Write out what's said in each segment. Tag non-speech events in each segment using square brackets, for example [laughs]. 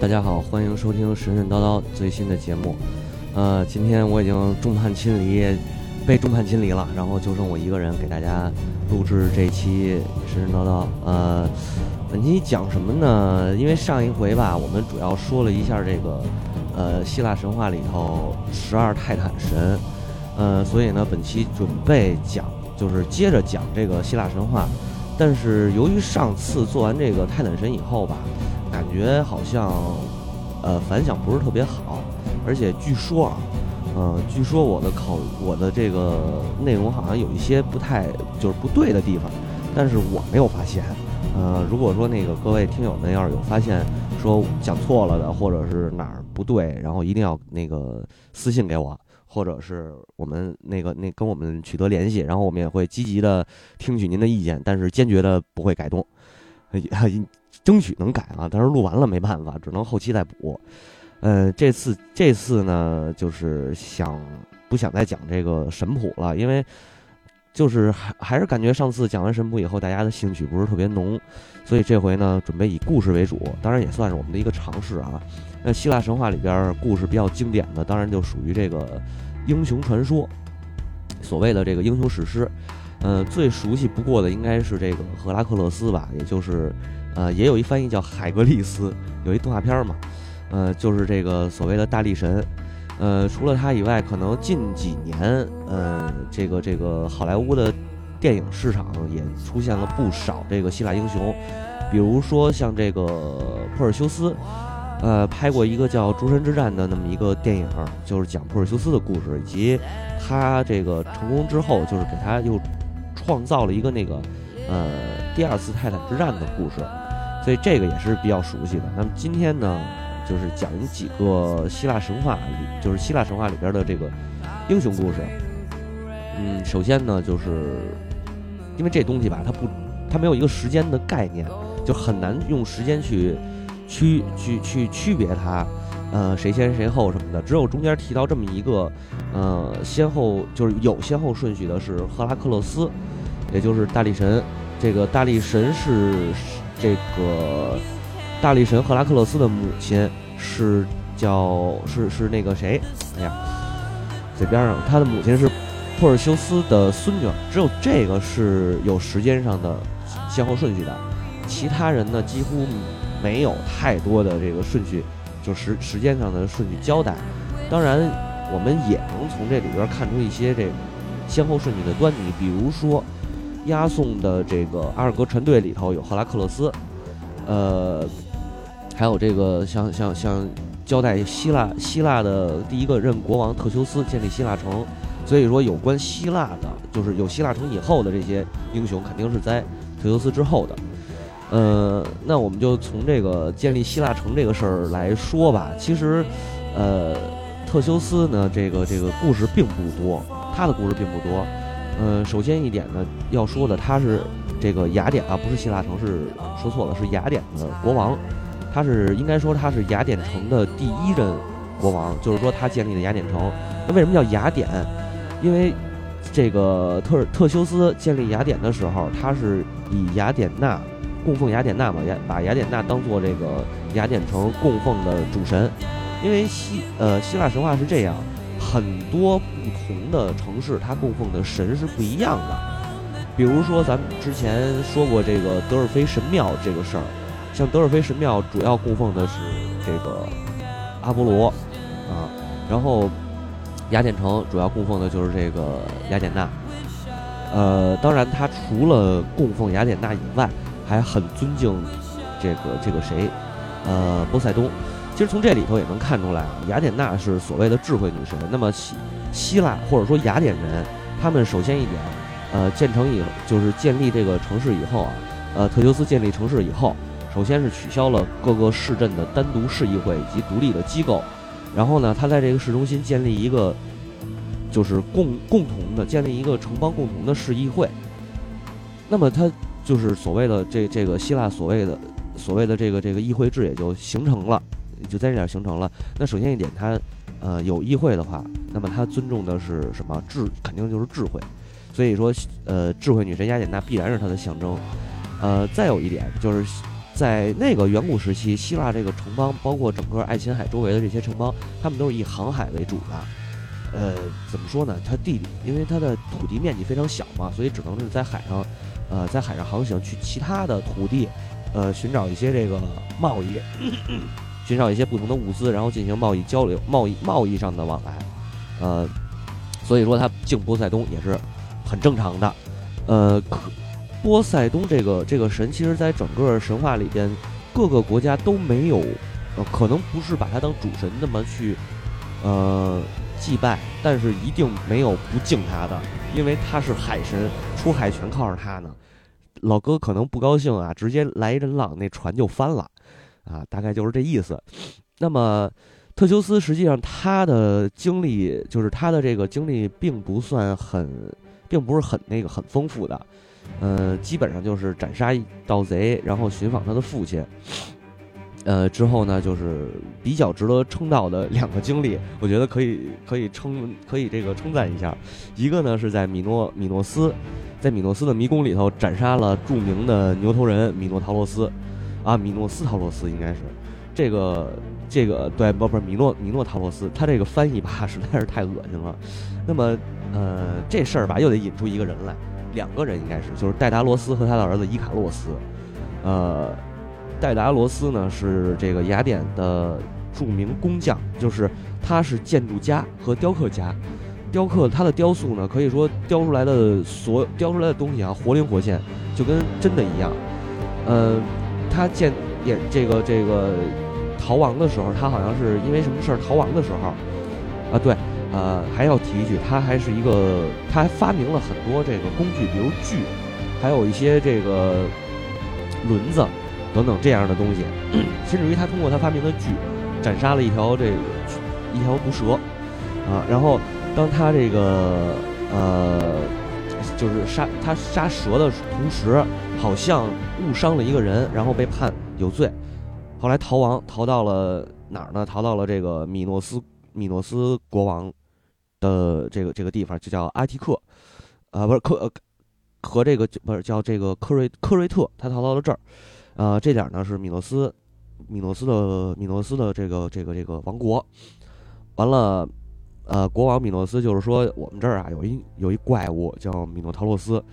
大家好，欢迎收听神神叨叨最新的节目。呃，今天我已经众叛亲离，被众叛亲离了，然后就剩我一个人给大家录制这期神神叨叨。呃，本期讲什么呢？因为上一回吧，我们主要说了一下这个呃希腊神话里头十二泰坦神，呃，所以呢，本期准备讲就是接着讲这个希腊神话。但是由于上次做完这个泰坦神以后吧，感觉好像，呃，反响不是特别好，而且据说啊，呃，据说我的考我的这个内容好像有一些不太就是不对的地方，但是我没有发现。呃，如果说那个各位听友们要是有发现说讲错了的，或者是哪儿不对，然后一定要那个私信给我。或者是我们那个那跟我们取得联系，然后我们也会积极的听取您的意见，但是坚决的不会改动，争取能改啊。但是录完了没办法，只能后期再补。呃，这次这次呢，就是想不想再讲这个神谱了，因为就是还还是感觉上次讲完神谱以后，大家的兴趣不是特别浓，所以这回呢，准备以故事为主，当然也算是我们的一个尝试啊。那希腊神话里边故事比较经典的，当然就属于这个英雄传说，所谓的这个英雄史诗。嗯，最熟悉不过的应该是这个赫拉克勒斯吧，也就是，呃，也有一翻译叫海格力斯，有一动画片嘛，呃，就是这个所谓的大力神。呃，除了他以外，可能近几年，呃，这个这个好莱坞的电影市场也出现了不少这个希腊英雄，比如说像这个珀尔修斯。呃，拍过一个叫《诸神之战》的那么一个电影，就是讲珀尔修斯的故事，以及他这个成功之后，就是给他又创造了一个那个呃第二次泰坦之战的故事，所以这个也是比较熟悉的。那么今天呢，就是讲几个希腊神话里，就是希腊神话里边的这个英雄故事。嗯，首先呢，就是因为这东西吧，它不，它没有一个时间的概念，就很难用时间去。区去去区别它，呃，谁先谁后什么的，只有中间提到这么一个，呃，先后就是有先后顺序的是赫拉克勒斯，也就是大力神。这个大力神是这个大力神赫拉克勒斯的母亲是叫是是那个谁？哎呀，嘴边上他的母亲是珀尔修斯的孙女，只有这个是有时间上的先后顺序的，其他人呢几乎。没有太多的这个顺序，就时时间上的顺序交代。当然，我们也能从这里边看出一些这个先后顺序的端倪。比如说，押送的这个阿尔戈船队里头有赫拉克勒斯，呃，还有这个像像像交代希腊希腊的第一个任国王特修斯建立希腊城。所以说，有关希腊的，就是有希腊城以后的这些英雄，肯定是在特修斯之后的。呃，那我们就从这个建立希腊城这个事儿来说吧。其实，呃，特修斯呢，这个这个故事并不多，他的故事并不多。呃，首先一点呢，要说的他是这个雅典啊，不是希腊城，是说错了，是雅典的国王。他是应该说他是雅典城的第一任国王，就是说他建立的雅典城。那为什么叫雅典？因为这个特特修斯建立雅典的时候，他是以雅典娜。供奉雅典娜嘛，雅把雅典娜当做这个雅典城供奉的主神，因为希呃希腊神话是这样，很多不同的城市它供奉的神是不一样的。比如说咱们之前说过这个德尔菲神庙这个事儿，像德尔菲神庙主要供奉的是这个阿波罗啊，然后雅典城主要供奉的就是这个雅典娜。呃，当然它除了供奉雅典娜以外，还很尊敬这个这个谁，呃，波塞冬。其实从这里头也能看出来啊，雅典娜是所谓的智慧女神。那么希希腊或者说雅典人，他们首先一点，呃，建成以就是建立这个城市以后啊，呃，特修斯建立城市以后，首先是取消了各个市镇的单独市议会以及独立的机构，然后呢，他在这个市中心建立一个，就是共共同的建立一个城邦共同的市议会。那么他。就是所谓的这这个希腊所谓的所谓的这个这个议会制也就形成了，就在这点形成了。那首先一点，它呃有议会的话，那么它尊重的是什么智？肯定就是智慧。所以说呃智慧女神雅典娜必然是它的象征。呃，再有一点就是在那个远古时期，希腊这个城邦，包括整个爱琴海周围的这些城邦，他们都是以航海为主的。呃，怎么说呢？它地理，因为它的土地面积非常小嘛，所以只能是在海上，呃，在海上航行去其他的土地，呃，寻找一些这个贸易，[coughs] 寻找一些不同的物资，然后进行贸易交流、贸易贸易上的往来。呃，所以说他敬波塞冬也是很正常的。呃，可波塞冬这个这个神，其实在整个神话里边，各个国家都没有，呃，可能不是把他当主神那么去，呃。祭拜，但是一定没有不敬他的，因为他是海神，出海全靠着他呢。老哥可能不高兴啊，直接来一阵浪，那船就翻了，啊，大概就是这意思。那么特修斯实际上他的经历，就是他的这个经历并不算很，并不是很那个很丰富的，呃，基本上就是斩杀盗贼，然后寻访他的父亲。呃，之后呢，就是比较值得称道的两个经历，我觉得可以可以称可以这个称赞一下。一个呢是在米诺米诺斯，在米诺斯的迷宫里头斩杀了著名的牛头人米诺陶洛斯，啊，米诺斯陶洛斯应该是这个这个对不不是米诺米诺陶洛斯，他这个翻译吧 [laughs] 实在是太恶心了。那么呃这事儿吧又得引出一个人来，两个人应该是就是戴达罗斯和他的儿子伊卡洛斯，呃。戴达罗斯呢是这个雅典的著名工匠，就是他是建筑家和雕刻家，雕刻他的雕塑呢，可以说雕出来的所雕出来的东西啊，活灵活现，就跟真的一样。呃，他见也这个这个逃亡的时候，他好像是因为什么事儿逃亡的时候，啊对，呃还要提一句，他还是一个他还发明了很多这个工具，比如锯，还有一些这个轮子。等等这样的东西，[clears throat] 甚至于他通过他发明的锯，斩杀了一条这个一条毒蛇，啊，然后当他这个呃，就是杀他杀蛇的同时，好像误伤了一个人，然后被判有罪，后来逃亡逃到了哪儿呢？逃到了这个米诺斯米诺斯国王的这个这个地方，就叫阿提克，啊，不是科和这个不是叫这个科瑞科瑞特，他逃到了这儿。呃，这点呢是米诺斯，米诺斯的米诺斯的这个这个这个王国，完了，呃，国王米诺斯就是说，我们这儿啊有一有一怪物叫米诺陶洛斯，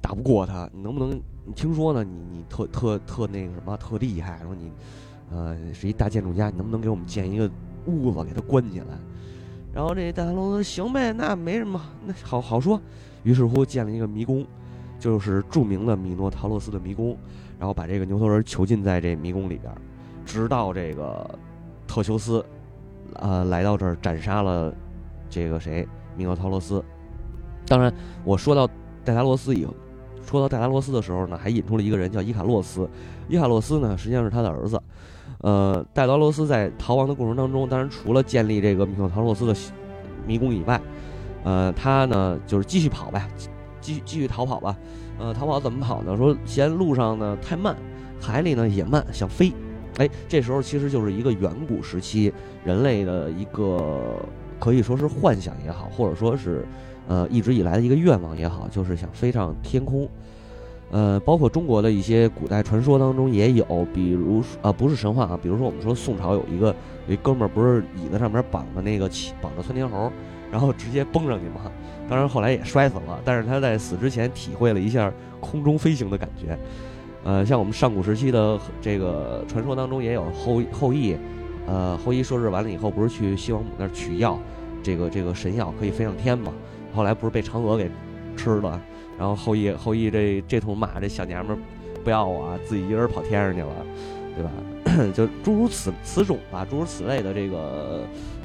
打不过他，你能不能？你听说呢？你你特特特那个什么特厉害？说你，呃，是一大建筑家，你能不能给我们建一个屋子，给他关起来？然后这大塔罗斯行呗，那没什么，那好好说。于是乎建了一个迷宫，就是著名的米诺陶洛斯的迷宫。然后把这个牛头人囚禁在这迷宫里边，直到这个特修斯，呃，来到这儿斩杀了这个谁米诺陶罗斯。当然，我说到戴达罗斯以后，说到戴达罗斯的时候呢，还引出了一个人叫伊卡洛斯。伊卡洛斯呢，实际上是他的儿子。呃，戴达罗斯在逃亡的过程当中，当然除了建立这个米诺陶洛斯的迷宫以外，呃，他呢就是继续跑呗，继续继续逃跑吧。呃，逃跑怎么跑呢？说嫌路上呢太慢，海里呢也慢，想飞。哎，这时候其实就是一个远古时期人类的一个可以说是幻想也好，或者说是呃一直以来的一个愿望也好，就是想飞上天空。呃，包括中国的一些古代传说当中也有，比如啊不是神话啊，比如说我们说宋朝有一个有一哥们儿不是椅子上面绑的那个绑着窜天猴，然后直接蹦上去嘛。当然后来也摔死了，但是他在死之前体会了一下空中飞行的感觉。呃，像我们上古时期的这个传说当中也有后后羿，呃，后羿射日完了以后不是去西王母那儿取药，这个这个神药可以飞上天嘛？后来不是被嫦娥给吃了，然后后羿后羿这这通骂这小娘们儿不要我，自己一人跑天上去了，对吧？[coughs] 就诸如此此种吧，诸如此类的这个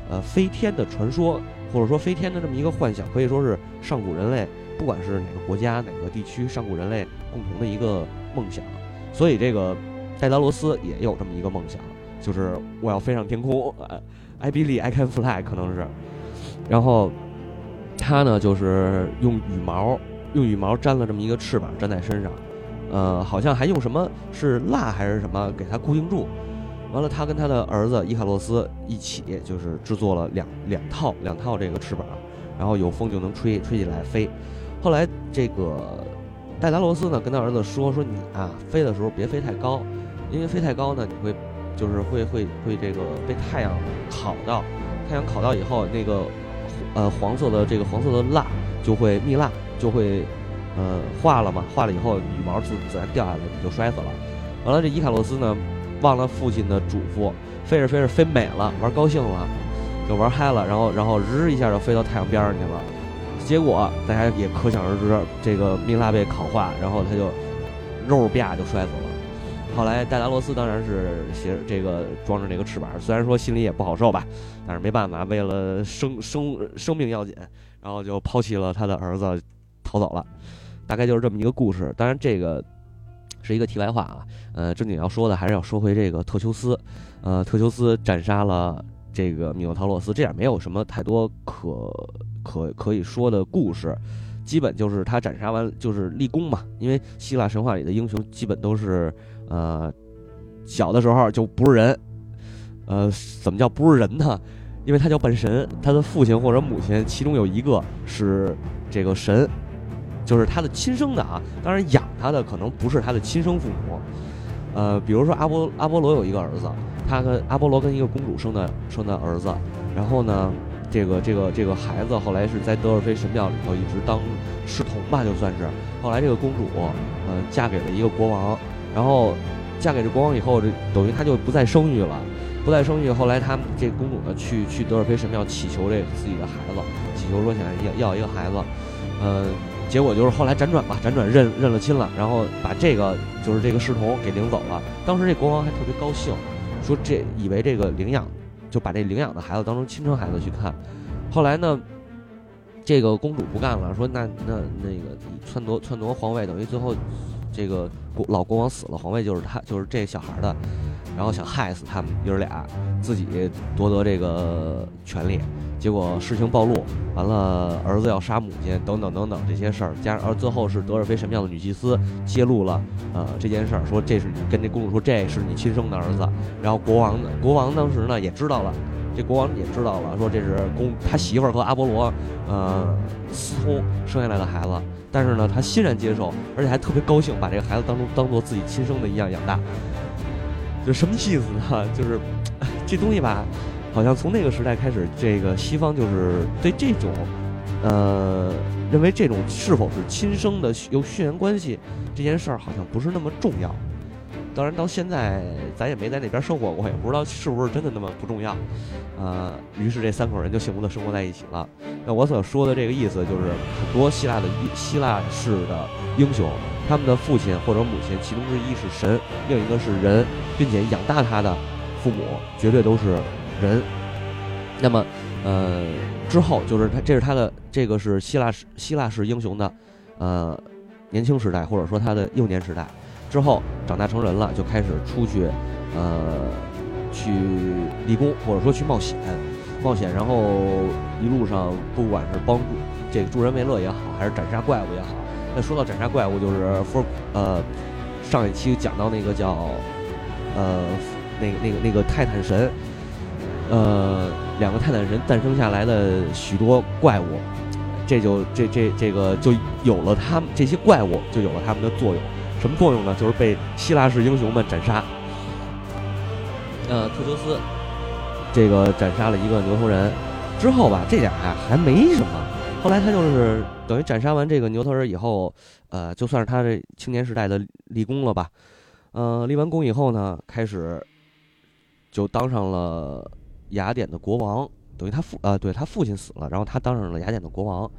呃飞天的传说。或者说飞天的这么一个幻想，可以说是上古人类不管是哪个国家哪个地区上古人类共同的一个梦想。所以这个戴达罗斯也有这么一个梦想，就是我要飞上天空。I believe I can fly，可能是。然后他呢，就是用羽毛用羽毛粘了这么一个翅膀粘在身上，呃，好像还用什么是蜡还是什么给它固定住。完了，他跟他的儿子伊卡洛斯一起，就是制作了两两套两套这个翅膀，然后有风就能吹吹起来飞。后来这个戴达罗斯呢，跟他儿子说说你啊，飞的时候别飞太高，因为飞太高呢，你会就是会会会这个被太阳烤到，太阳烤到以后，那个呃黄色的这个黄色的蜡就会蜜蜡就会呃化了嘛，化了以后羽毛自自然掉下来，你就摔死了。完了，这伊卡洛斯呢，忘了父亲的嘱咐，飞着飞着飞美了，玩高兴了，就玩嗨了，然后然后日一下就飞到太阳边上去了。结果大家也可想而知，这个蜜蜡被烤化，然后他就肉啪就摔死了。后来戴达罗斯当然是携这个装着这个翅膀，虽然说心里也不好受吧，但是没办法，为了生生生命要紧，然后就抛弃了他的儿子，逃走了。大概就是这么一个故事。当然这个是一个题外话啊，呃，正经要说的还是要说回这个特修斯，呃，特修斯斩杀了这个米诺陶洛斯，这点没有什么太多可可可以说的故事，基本就是他斩杀完就是立功嘛，因为希腊神话里的英雄基本都是呃小的时候就不是人，呃，怎么叫不是人呢？因为他叫半神，他的父亲或者母亲其中有一个是这个神。就是他的亲生的啊，当然养他的可能不是他的亲生父母，呃，比如说阿波阿波罗有一个儿子，他跟阿波罗跟一个公主生的生的儿子，然后呢，这个这个这个孩子后来是在德尔菲神庙里头一直当侍童吧，就算是，后来这个公主呃嫁给了一个国王，然后嫁给这国王以后，这等于他就不再生育了，不再生育，后来他们这公主呢去去德尔菲神庙祈求这自己的孩子，祈求说想要要一个孩子，嗯。结果就是后来辗转吧，辗转认认了亲了，然后把这个就是这个侍童给领走了。当时这国王还特别高兴，说这以为这个领养就把这领养的孩子当成亲生孩子去看。后来呢，这个公主不干了，说那那那个篡夺篡夺皇位，等于最后这个国老国王死了，皇位就是他就是这小孩的，然后想害死他们爷儿俩，自己夺得这个权利。结果事情暴露，完了儿子要杀母亲，等等等等这些事儿，加上而最后是德尔菲神庙的女祭司揭露了，呃这件事儿，说这是你跟这公主说这是你亲生的儿子，然后国王呢，国王当时呢也知道了，这国王也知道了，说这是公他媳妇儿和阿波罗，呃私通生下来的孩子，但是呢他欣然接受，而且还特别高兴，把这个孩子当中当做自己亲生的一样养大，就什么意思呢？[laughs] 就是 [laughs] 这东西吧。好像从那个时代开始，这个西方就是对这种，呃，认为这种是否是亲生的有血缘关系这件事儿，好像不是那么重要。当然，到现在咱也没在那边生活过，也不知道是不是真的那么不重要。呃，于是这三口人就幸福的生活在一起了。那我所说的这个意思，就是很多希腊的希腊式的英雄，他们的父亲或者母亲，其中之一是神，另一个是人，并且养大他的父母绝对都是。人，那么，呃，之后就是他，这是他的这个是希腊式希腊式英雄的，呃，年轻时代或者说他的幼年时代，之后长大成人了，就开始出去，呃，去立功或者说去冒险，冒险，然后一路上不管是帮助这个助人为乐也好，还是斩杀怪物也好，那说到斩杀怪物，就是福，呃，上一期讲到那个叫，呃，那个那个那个泰坦神。呃，两个泰坦神诞生下来的许多怪物，这就这这这个就有了他们这些怪物就有了他们的作用，什么作用呢？就是被希腊式英雄们斩杀。呃，特修斯这个斩杀了一个牛头人之后吧，这俩呀还没什么。后来他就是等于斩杀完这个牛头人以后，呃，就算是他这青年时代的立功了吧。呃，立完功以后呢，开始就当上了。雅典的国王等于他父呃，对他父亲死了，然后他当上了雅典的国王。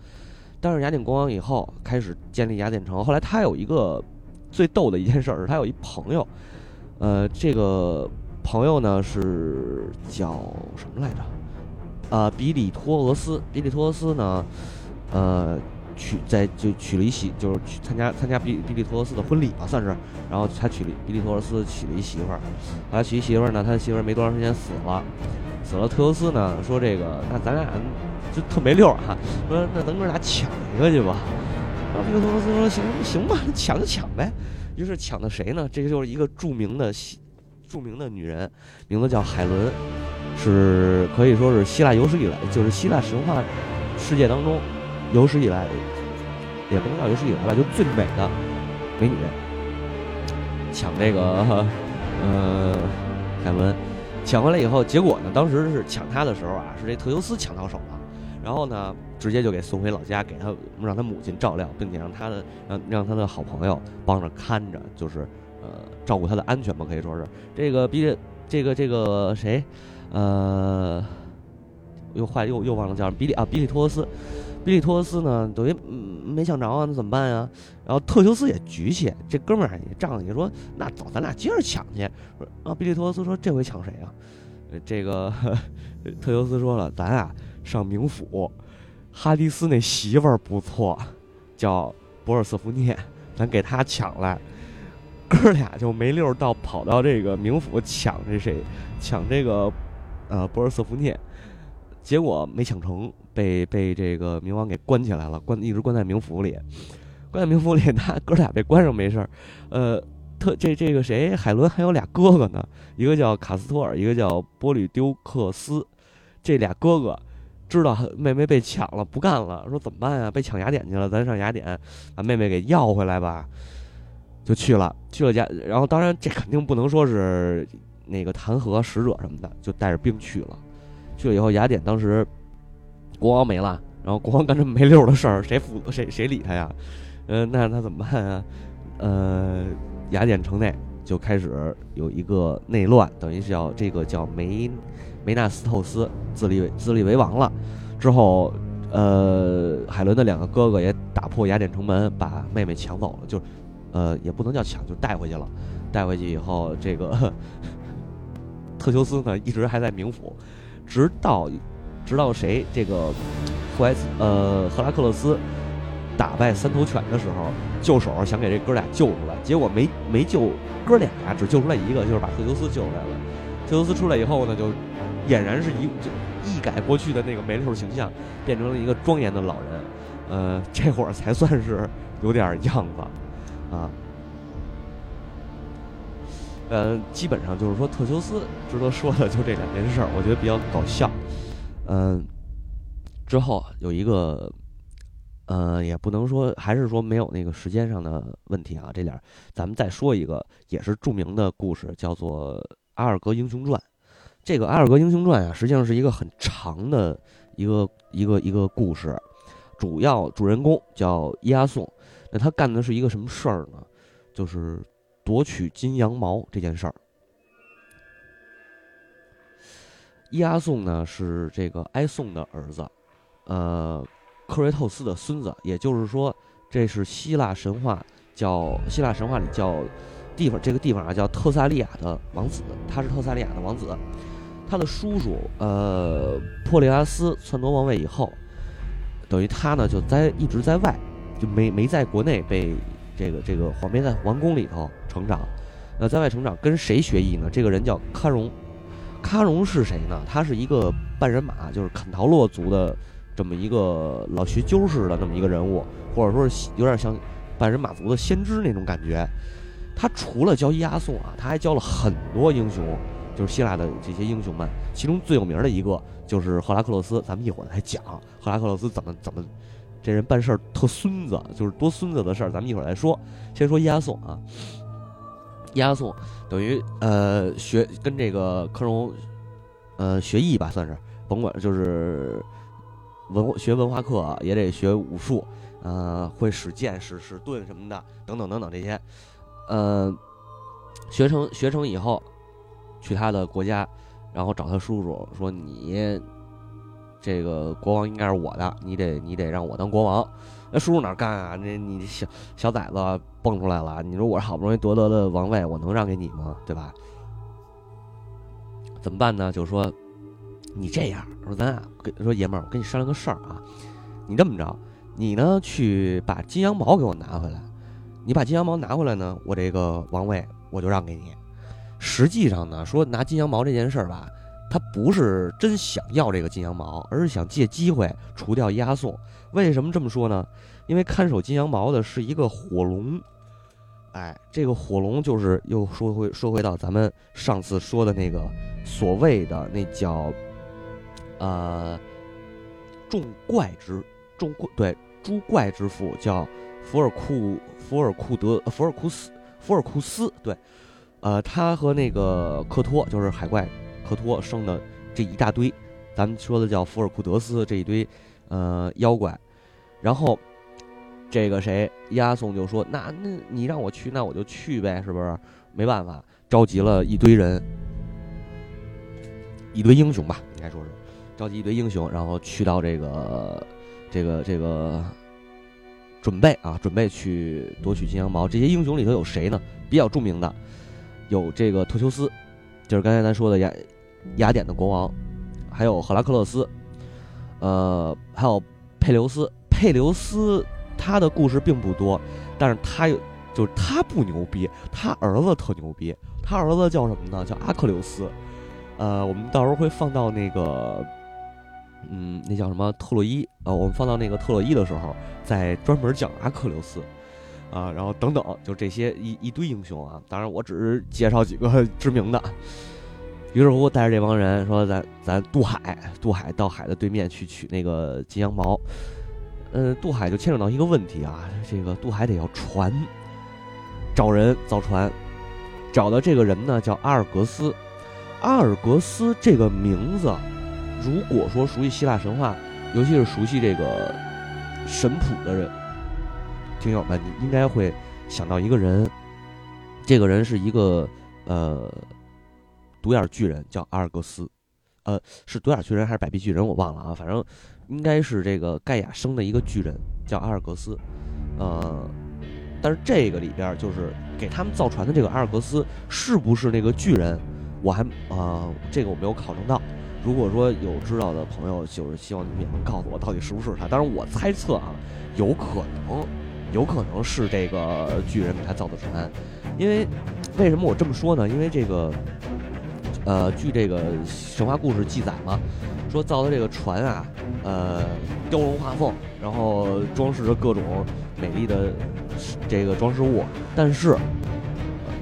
当上雅典国王以后，开始建立雅典城。后来他有一个最逗的一件事儿，是他有一朋友，呃，这个朋友呢是叫什么来着？啊，比里托俄斯。比里托俄斯呢，呃，娶在就娶了一媳，就是去参加参加比比里托俄斯的婚礼吧，算是。然后他娶了比里托俄斯娶了一媳妇儿。后来娶一媳妇儿呢，他媳妇儿没多长时间死了。死了，特修斯呢说这个，那咱俩就特没溜儿哈，说那咱哥俩抢一个去吧。然后这个特修斯说行行吧，抢就抢呗。于是抢的谁呢？这个就是一个著名的著名的女人，名字叫海伦，是可以说是希腊有史以来，就是希腊神话世界当中有史以来，也不能叫有史以来吧，就最美的美女。抢这个呃，海伦抢回来以后，结果呢，当时是抢他的时候啊，是这特修斯抢到手了，然后呢，直接就给送回老家，给他让他母亲照料，并且让他的让让他的好朋友帮着看着，就是呃照顾他的安全吧，可以说是这个比这个这个谁，呃，又坏又又忘了叫比利啊，比利托斯。比利托斯呢，等于没抢着啊，那怎么办呀？然后特修斯也局气，这哥们儿也仗义，说那走，咱俩接着抢去。啊，比利托斯说这回抢谁啊？这个特修斯说了，咱啊上冥府，哈迪斯那媳妇儿不错，叫博尔瑟福涅，咱给他抢来。哥俩就没溜到跑到这个冥府抢这谁？抢这个呃博尔瑟福涅，结果没抢成。被被这个冥王给关起来了，关一直关在冥府里，关在冥府里，他哥俩被关上没事儿。呃，特这这个谁，海伦还有俩哥哥呢，一个叫卡斯托尔，一个叫波吕丢克斯。这俩哥哥知道妹妹被抢了，不干了，说怎么办呀？被抢雅典去了，咱上雅典把妹妹给要回来吧。就去了，去了家，然后当然这肯定不能说是那个弹劾使者什么的，就带着兵去了。去了以后，雅典当时。国王没了，然后国王干这么没溜的事儿，谁负谁谁理他呀？嗯，那他怎么办啊？呃，雅典城内就开始有一个内乱，等于是叫这个叫梅 [laughs] 梅纳斯透斯自立自立为王了。之后，呃，海伦的两个哥哥也打破雅典城门，把妹妹抢走了，就呃也不能叫抢，就带回去了。带回去以后，这个 [laughs] 特修斯呢一直还在冥府，直到。直到谁这个赫莱斯呃赫拉克勒斯打败三头犬的时候，救手想给这哥俩救出来，结果没没救哥俩呀，只救出来一个，就是把特修斯救出来了。特修斯出来以后呢，就俨然是一就一改过去的那个没溜形象，变成了一个庄严的老人。呃，这会儿才算是有点样子啊。呃，基本上就是说特修斯值得说的就这两件事儿，我觉得比较搞笑。嗯，之后有一个，呃，也不能说，还是说没有那个时间上的问题啊。这点咱们再说一个，也是著名的故事，叫做《阿尔戈英雄传》。这个《阿尔戈英雄传》啊，实际上是一个很长的一个一个一个故事，主要主人公叫伊阿宋。那他干的是一个什么事儿呢？就是夺取金羊毛这件事儿。伊阿宋呢是这个埃宋的儿子，呃，克瑞透斯的孙子，也就是说，这是希腊神话叫希腊神话里叫地方这个地方啊叫特萨利亚的王子，他是特萨利亚的王子，他的叔叔呃珀利阿斯篡夺王位以后，等于他呢就在一直在外，就没没在国内被这个这个皇没在王宫里头成长，那在外成长跟谁学艺呢？这个人叫喀戎。喀戎是谁呢？他是一个半人马，就是肯陶洛族的这么一个老学究似的那么一个人物，或者说是有点像半人马族的先知那种感觉。他除了教伊阿宋啊，他还教了很多英雄，就是希腊的这些英雄们。其中最有名的一个就是赫拉克勒斯，咱们一会儿再讲赫拉克勒斯怎么怎么这人办事儿特孙子，就是多孙子的事儿，咱们一会儿再说。先说伊阿宋啊。押送等于呃学跟这个科荣，呃学艺吧算是，甭管就是文学文化课也得学武术，呃会使剑使使盾什么的等等等等这些，呃学成学成以后，去他的国家，然后找他叔叔说你这个国王应该是我的，你得你得让我当国王。那叔叔哪干啊？那你小小崽子蹦出来了，你说我好不容易夺得的王位，我能让给你吗？对吧？怎么办呢？就说你这样，说咱俩跟说爷们儿，我跟你商量个事儿啊。你这么着，你呢去把金羊毛给我拿回来。你把金羊毛拿回来呢，我这个王位我就让给你。实际上呢，说拿金羊毛这件事儿吧。他不是真想要这个金羊毛，而是想借机会除掉押送。为什么这么说呢？因为看守金羊毛的是一个火龙，哎，这个火龙就是又说回说回到咱们上次说的那个所谓的那叫，呃，众怪之众怪对诸怪之父叫福尔库福尔库德福尔库斯福尔库斯对呃，他和那个克托，就是海怪克托生的这一大堆，咱们说的叫福尔库德斯这一堆，呃，妖怪。然后这个谁，亚松就说：“那那你让我去，那我就去呗，是不是？没办法，召集了一堆人，一堆英雄吧，应该说是召集一堆英雄，然后去到这个这个这个准备啊，准备去夺取金羊毛。这些英雄里头有谁呢？比较著名的。”有这个特修斯，就是刚才咱说的雅雅典的国王，还有赫拉克勒斯，呃，还有佩留斯。佩留斯他的故事并不多，但是他有，就是他不牛逼，他儿子特牛逼。他儿子叫什么呢？叫阿克琉斯。呃，我们到时候会放到那个，嗯，那叫什么特洛伊？呃，我们放到那个特洛伊的时候，再专门讲阿克琉斯。啊，然后等等，就这些一一堆英雄啊！当然，我只是介绍几个 [laughs] 知名的。于是乎，带着这帮人说：“咱咱渡海，渡海到海的对面去取那个金羊毛。”嗯，渡海就牵扯到一个问题啊，这个渡海得要船，找人造船，找的这个人呢叫阿尔格斯。阿尔格斯这个名字，如果说熟悉希腊神话，尤其是熟悉这个神谱的人。听友们，你应该会想到一个人，这个人是一个呃独眼巨人，叫阿尔戈斯，呃，是独眼巨人还是百臂巨人？我忘了啊，反正应该是这个盖亚生的一个巨人，叫阿尔戈斯，呃，但是这个里边就是给他们造船的这个阿尔戈斯是不是那个巨人？我还啊，这个我没有考证到。如果说有知道的朋友，就是希望你们也能告诉我到底是不是他。当然，我猜测啊，有可能。有可能是这个巨人给他造的船，因为为什么我这么说呢？因为这个，呃，据这个神话故事记载嘛，说造的这个船啊，呃，雕龙画凤，然后装饰着各种美丽的这个装饰物，但是，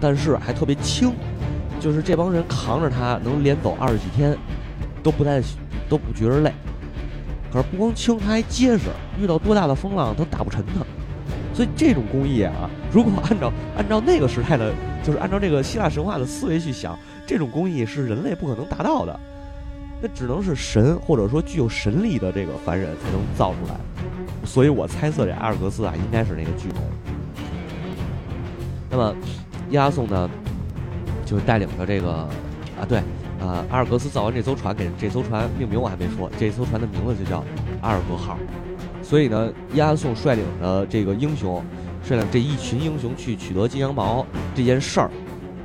但是还特别轻，就是这帮人扛着它能连走二十几天，都不带都不觉着累。可是不光轻，它还结实，遇到多大的风浪都打不沉它。所以这种工艺啊，如果按照按照那个时代的，就是按照这个希腊神话的思维去想，这种工艺是人类不可能达到的，那只能是神或者说具有神力的这个凡人才能造出来。所以我猜测这阿尔格斯啊，应该是那个巨人。那么亚宋呢，就带领着这个啊，对啊，阿尔格斯造完这艘船，给这艘船命名我还没说，这艘船的名字就叫阿尔格号。所以呢，亚颂率领着这个英雄，率领这一群英雄去取得金羊毛这件事儿，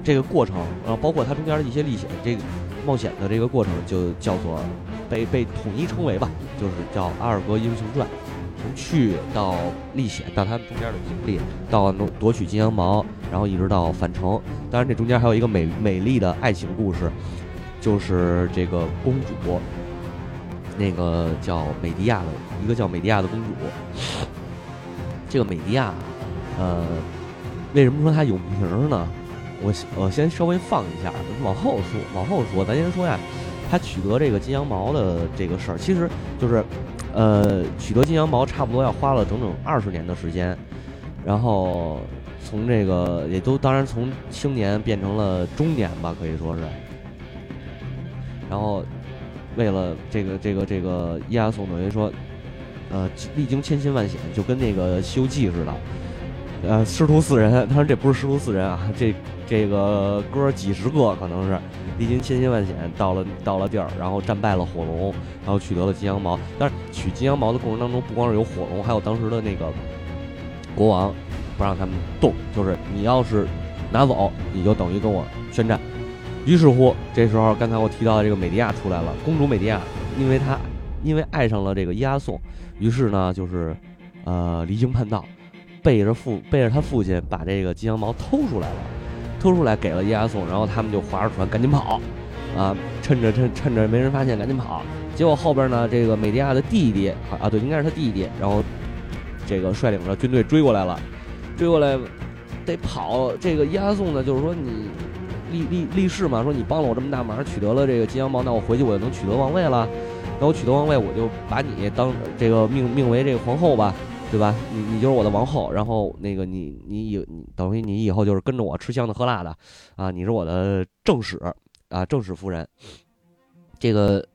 这个过程，然后包括他中间的一些历险，这个冒险的这个过程，就叫做被被统一称为吧，就是叫《阿尔戈英雄传》，从去到历险到他们中间的经历，到夺取金羊毛，然后一直到返程。当然，这中间还有一个美美丽的爱情故事，就是这个公主。那个叫美迪亚的一个叫美迪亚的公主，这个美迪亚，呃，为什么说她有名呢？我我先稍微放一下，往后说，往后说，咱先说呀，她取得这个金羊毛的这个事儿，其实就是，呃，取得金羊毛差不多要花了整整二十年的时间，然后从这个也都当然从青年变成了中年吧，可以说是，然后。为了这个这个这个伊阿宋等于说，呃，历经千辛万险，就跟那个《西游记》似的，呃，师徒四人。当然这不是师徒四人啊，这这个哥几十个可能是历经千辛万险到了到了地儿，然后战败了火龙，然后取得了金羊毛。但是取金羊毛的过程当中，不光是有火龙，还有当时的那个国王不让他们动，就是你要是拿走，你就等于跟我宣战。于是乎，这时候刚才我提到的这个美迪亚出来了。公主美迪亚，因为她因为爱上了这个伊阿宋，于是呢，就是呃离经叛道，背着父背着他父亲把这个金羊毛偷出来了，偷出来给了伊阿宋，然后他们就划着船赶紧跑，啊，趁着趁趁着没人发现赶紧跑。结果后边呢，这个美迪亚的弟弟啊对，应该是他弟弟，然后这个率领着军队追过来了，追过来得跑。这个伊阿宋呢，就是说你。立立立誓嘛，说你帮了我这么大忙，取得了这个金羊毛，那我回去我就能取得王位了。那我取得王位，我就把你当这个命命为这个皇后吧。对吧？你你就是我的王后，然后那个你你以等于你以后就是跟着我吃香的喝辣的，啊，你是我的正室啊，正室夫人。这个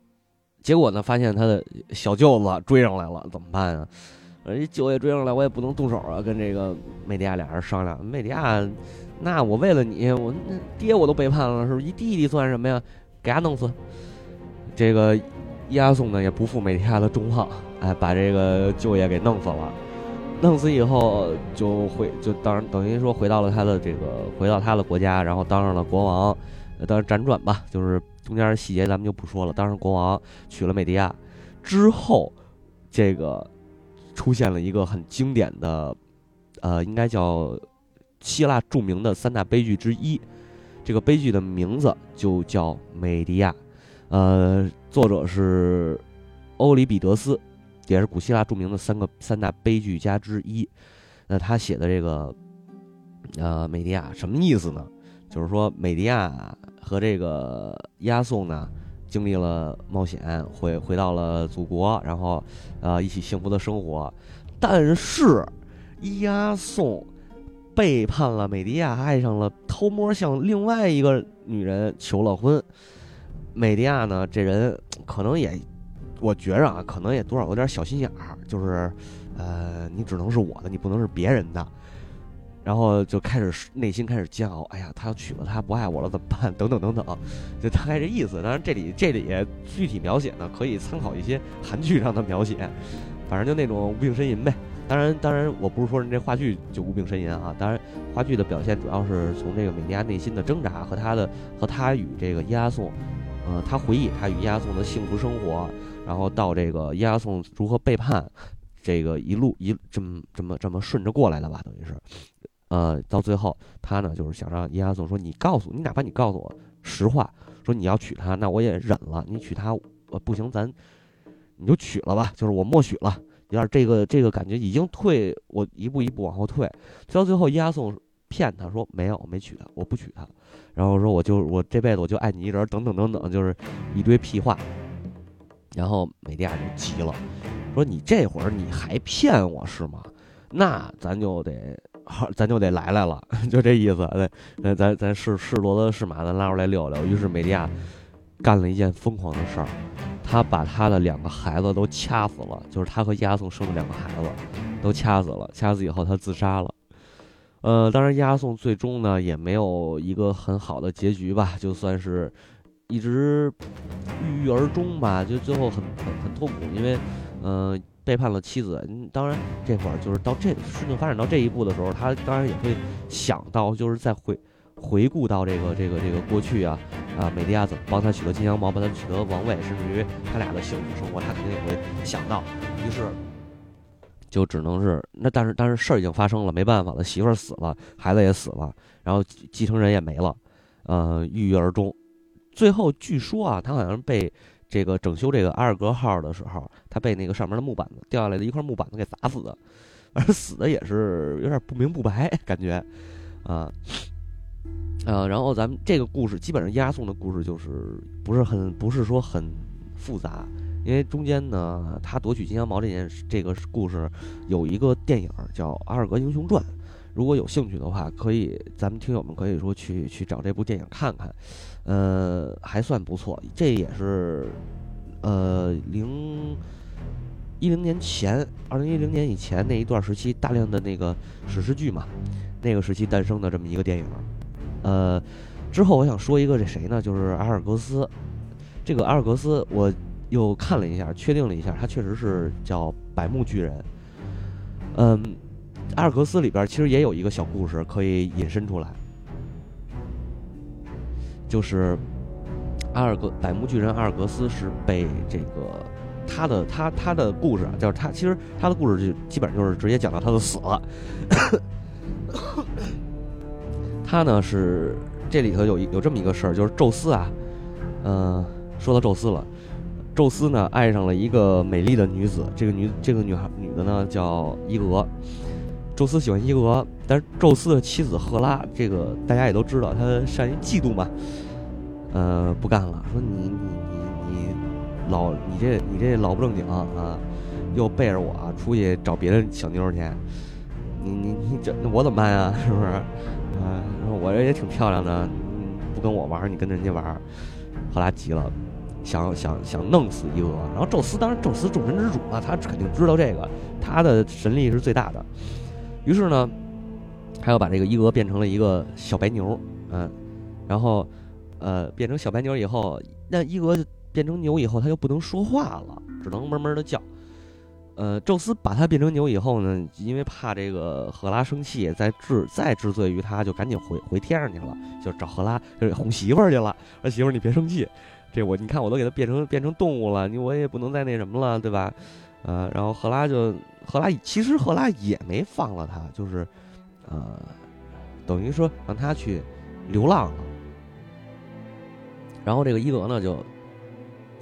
结果呢，发现他的小舅子追上来了，怎么办啊？人家，舅爷追上来，我也不能动手啊，跟这个美迪亚俩人商量。美迪亚，那我为了你，我那爹我都背叛了，是不是？一弟弟算什么呀？给他弄死。这个伊阿宋呢，也不负美迪亚的重望，哎，把这个舅爷给弄死了。弄死以后，就回就当然等于说回到了他的这个回到他的国家，然后当上了国王。当然辗转吧，就是中间的细节咱们就不说了。当上国王，娶了美迪亚之后，这个。出现了一个很经典的，呃，应该叫希腊著名的三大悲剧之一。这个悲剧的名字就叫《美迪亚》，呃，作者是欧里庇得斯，也是古希腊著名的三个三大悲剧家之一。那他写的这个，呃，美迪亚什么意思呢？就是说美迪亚和这个押送呢。经历了冒险，回回到了祖国，然后，呃，一起幸福的生活。但是，押送背叛了美迪亚，爱上了偷摸向另外一个女人求了婚。美迪亚呢，这人可能也，我觉着啊，可能也多少有点小心眼儿，就是，呃，你只能是我的，你不能是别人的。然后就开始内心开始煎熬，哎呀，他要娶了她不爱我了怎么办？等等等等，就大概这意思。当然这里这里具体描写呢，可以参考一些韩剧上的描写，反正就那种无病呻吟呗。当然当然，我不是说人这话剧就无病呻吟啊。当然话剧的表现主要是从这个美尼亚内心的挣扎和他的和他与这个伊阿宋，呃，他回忆他与伊阿宋的幸福生活，然后到这个伊阿宋如何背叛，这个一路一这么这么这么顺着过来的吧，等于是。呃，到最后，他呢就是想让伊阿宋说：“你告诉你，哪怕你告诉我实话，说你要娶她，那我也忍了。你娶她，呃，不行，咱你就娶了吧。就是我默许了。有点这个这个感觉已经退，我一步一步往后退。退到最后，伊阿宋骗他说没有，没娶她，我不娶她。然后说我就我这辈子我就爱你一人，等等等等，就是一堆屁话。然后美迪亚就急了，说你这会儿你还骗我是吗？那咱就得。”好，咱就得来来了，[laughs] 就这意思。对，那咱咱是是骡子是马，咱拉出来溜溜。于是美迪亚干了一件疯狂的事儿，他把他的两个孩子都掐死了，就是他和押送生的两个孩子都掐死了。掐死以后，他自杀了。呃，当然押送最终呢也没有一个很好的结局吧，就算是一直郁郁而终吧，就最后很很很痛苦，因为，嗯。背叛了妻子，当然这会儿就是到这事情发展到这一步的时候，他当然也会想到，就是在回回顾到这个这个这个过去啊啊，美迪亚怎么帮他取得金羊毛，帮他取得王位，甚至于他俩的幸福生活，他肯定也会想到。于是就只能是那，但是但是事儿已经发生了，没办法了，媳妇儿死了，孩子也死了，然后继承人也没了，呃，郁郁而终。最后据说啊，他好像被。这个整修这个阿尔格号的时候，他被那个上面的木板子掉下来的一块木板子给砸死的，而死的也是有点不明不白 [laughs] 感觉，啊，呃然后咱们这个故事基本上押送的故事就是不是很不是说很复杂，因为中间呢，他夺取金羊毛这件这个故事有一个电影叫《阿尔格英雄传》，如果有兴趣的话，可以咱们听友们可以说去去找这部电影看看。呃，还算不错，这也是，呃，零一零年前，二零一零年以前那一段时期大量的那个史诗剧嘛，那个时期诞生的这么一个电影。呃，之后我想说一个这谁呢？就是阿尔格斯。这个阿尔格斯，我又看了一下，确定了一下，他确实是叫百目巨人。嗯，阿尔格斯里边其实也有一个小故事可以引申出来。就是阿尔格百目巨人阿尔格斯是被这个他的他他的故事，就是他其实他的故事就基本上就是直接讲到他的死了。[coughs] 他呢是这里头有有这么一个事儿，就是宙斯啊，嗯，说到宙斯了，宙斯呢爱上了一个美丽的女子，这个女这个女孩女的呢叫伊俄，宙斯喜欢伊俄。但是宙斯的妻子赫拉，这个大家也都知道，她善于嫉妒嘛，呃，不干了，说你你你你老你这你这老不正经啊，又背着我出去找别的小妞去，你你你这那我怎么办呀？是不是？啊，我这也挺漂亮的，不跟我玩，你跟人家玩。赫拉急了，想想想弄死伊俄。然后宙斯当然宙斯众神之主嘛，他肯定知道这个，他的神力是最大的。于是呢，他要把这个伊俄变成了一个小白牛，嗯，然后呃变成小白牛以后，那伊俄变成牛以后，他就不能说话了，只能闷闷的叫。呃，宙斯把他变成牛以后呢，因为怕这个赫拉生气，再治再治罪于他，就赶紧回回天上去了，就找赫拉，就是哄媳妇儿去了。说媳妇儿你别生气，这我你看我都给他变成变成动物了，你我也不能再那什么了，对吧？呃，然后赫拉就赫拉其实赫拉也没放了他，就是呃，等于说让他去流浪了。然后这个伊俄呢就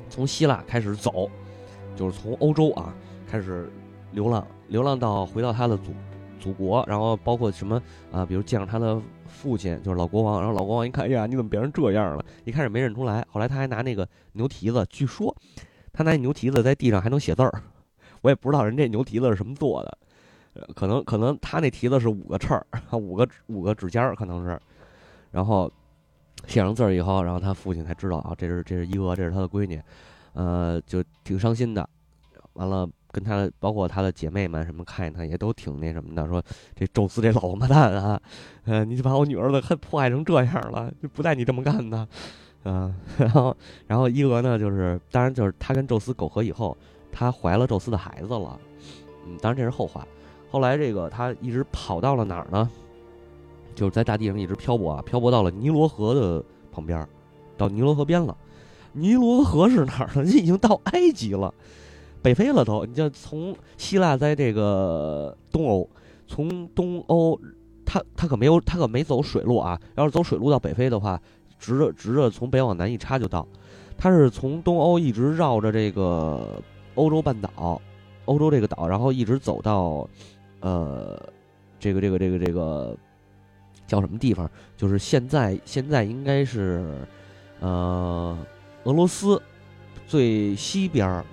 从希腊开始走，就是从欧洲啊。开始流浪，流浪到回到他的祖祖国，然后包括什么啊，比如见着他的父亲，就是老国王，然后老国王一看，哎呀，你怎么变成这样了？一开始没认出来，后来他还拿那个牛蹄子，据说他拿牛蹄子在地上还能写字儿，[laughs] 我也不知道人这牛蹄子是什么做的，可能可能他那蹄子是五个翅儿，[laughs] 五个五个指尖儿可能是，然后写上字儿以后，然后他父亲才知道啊，这是这是伊俄，这是他的闺女，呃，就挺伤心的，完了。跟他包括他的姐妹们什么看见他也都挺那什么的，说这宙斯这老王八蛋啊，呃，你就把我女儿都害迫害成这样了，就不带你这么干的，啊，然后然后伊俄呢，就是当然就是他跟宙斯苟合以后，他怀了宙斯的孩子了，嗯，当然这是后话。后来这个他一直跑到了哪儿呢？就是在大地上一直漂泊啊，漂泊到了尼罗河的旁边，到尼罗河边了。尼罗河是哪儿呢？[laughs] 已经到埃及了。北非了都，你就从希腊在这个东欧，从东欧，他他可没有他可没走水路啊。要是走水路到北非的话，直着直着从北往南一插就到。他是从东欧一直绕着这个欧洲半岛，欧洲这个岛，然后一直走到，呃，这个这个这个这个叫什么地方？就是现在现在应该是，呃，俄罗斯最西边儿。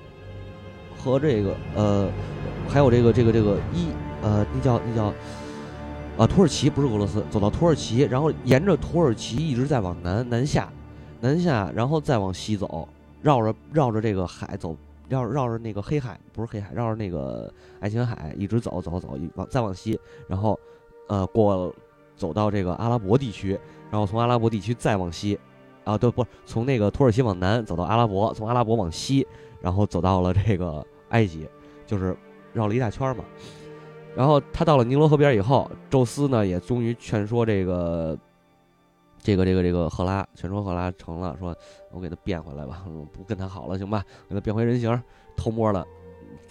和这个呃，还有这个这个这个一呃，那叫那叫啊，土耳其不是俄罗斯，走到土耳其，然后沿着土耳其一直在往南南下，南下，然后再往西走，绕着绕着这个海走，绕绕着那个黑海不是黑海，绕着那个爱琴海一直走走走，往再往西，然后呃过走到这个阿拉伯地区，然后从阿拉伯地区再往西，啊对不，从那个土耳其往南走到阿拉伯，从阿拉伯往西，然后走到了这个。埃及就是绕了一大圈嘛，然后他到了尼罗河边以后，宙斯呢也终于劝说这个这个这个这个赫拉，劝说赫拉成了，说我给他变回来吧，不跟他好了，行吧，给他变回人形，偷摸的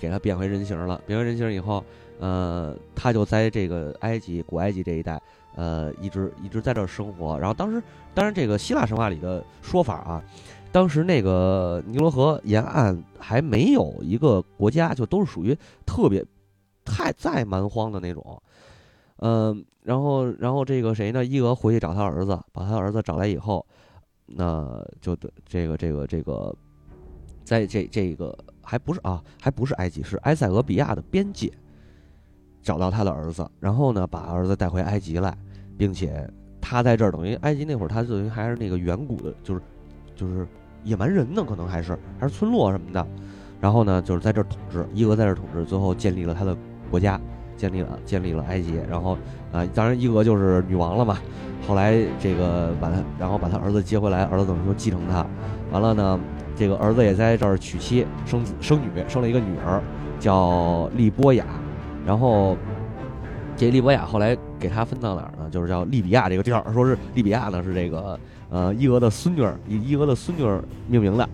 给他变回人形了。变回人形以后，呃，他就在这个埃及古埃及这一带，呃，一直一直在这儿生活。然后当时，当然这个希腊神话里的说法啊。当时那个尼罗河沿岸还没有一个国家，就都是属于特别太再蛮荒的那种，嗯，然后然后这个谁呢？伊俄回去找他儿子，把他儿子找来以后，那就这个这个这个，在这这个还不是啊，还不是埃及，是埃塞俄比亚的边界，找到他的儿子，然后呢，把儿子带回埃及来，并且他在这儿等于埃及那会儿，他等于还是那个远古的，就是就是。野蛮人呢，可能还是还是村落什么的，然后呢，就是在这儿统治，伊俄在这儿统治，最后建立了他的国家，建立了建立了埃及，然后啊，当然伊俄就是女王了嘛。后来这个把他，然后把他儿子接回来，儿子等于说继承他，完了呢，这个儿子也在这儿娶妻生子生女，生了一个女儿叫利波雅，然后这利波雅后来给他分到哪儿呢？就是叫利比亚这个地儿，说是利比亚呢是这个。呃，伊俄的孙女儿以伊俄的孙女儿命名的，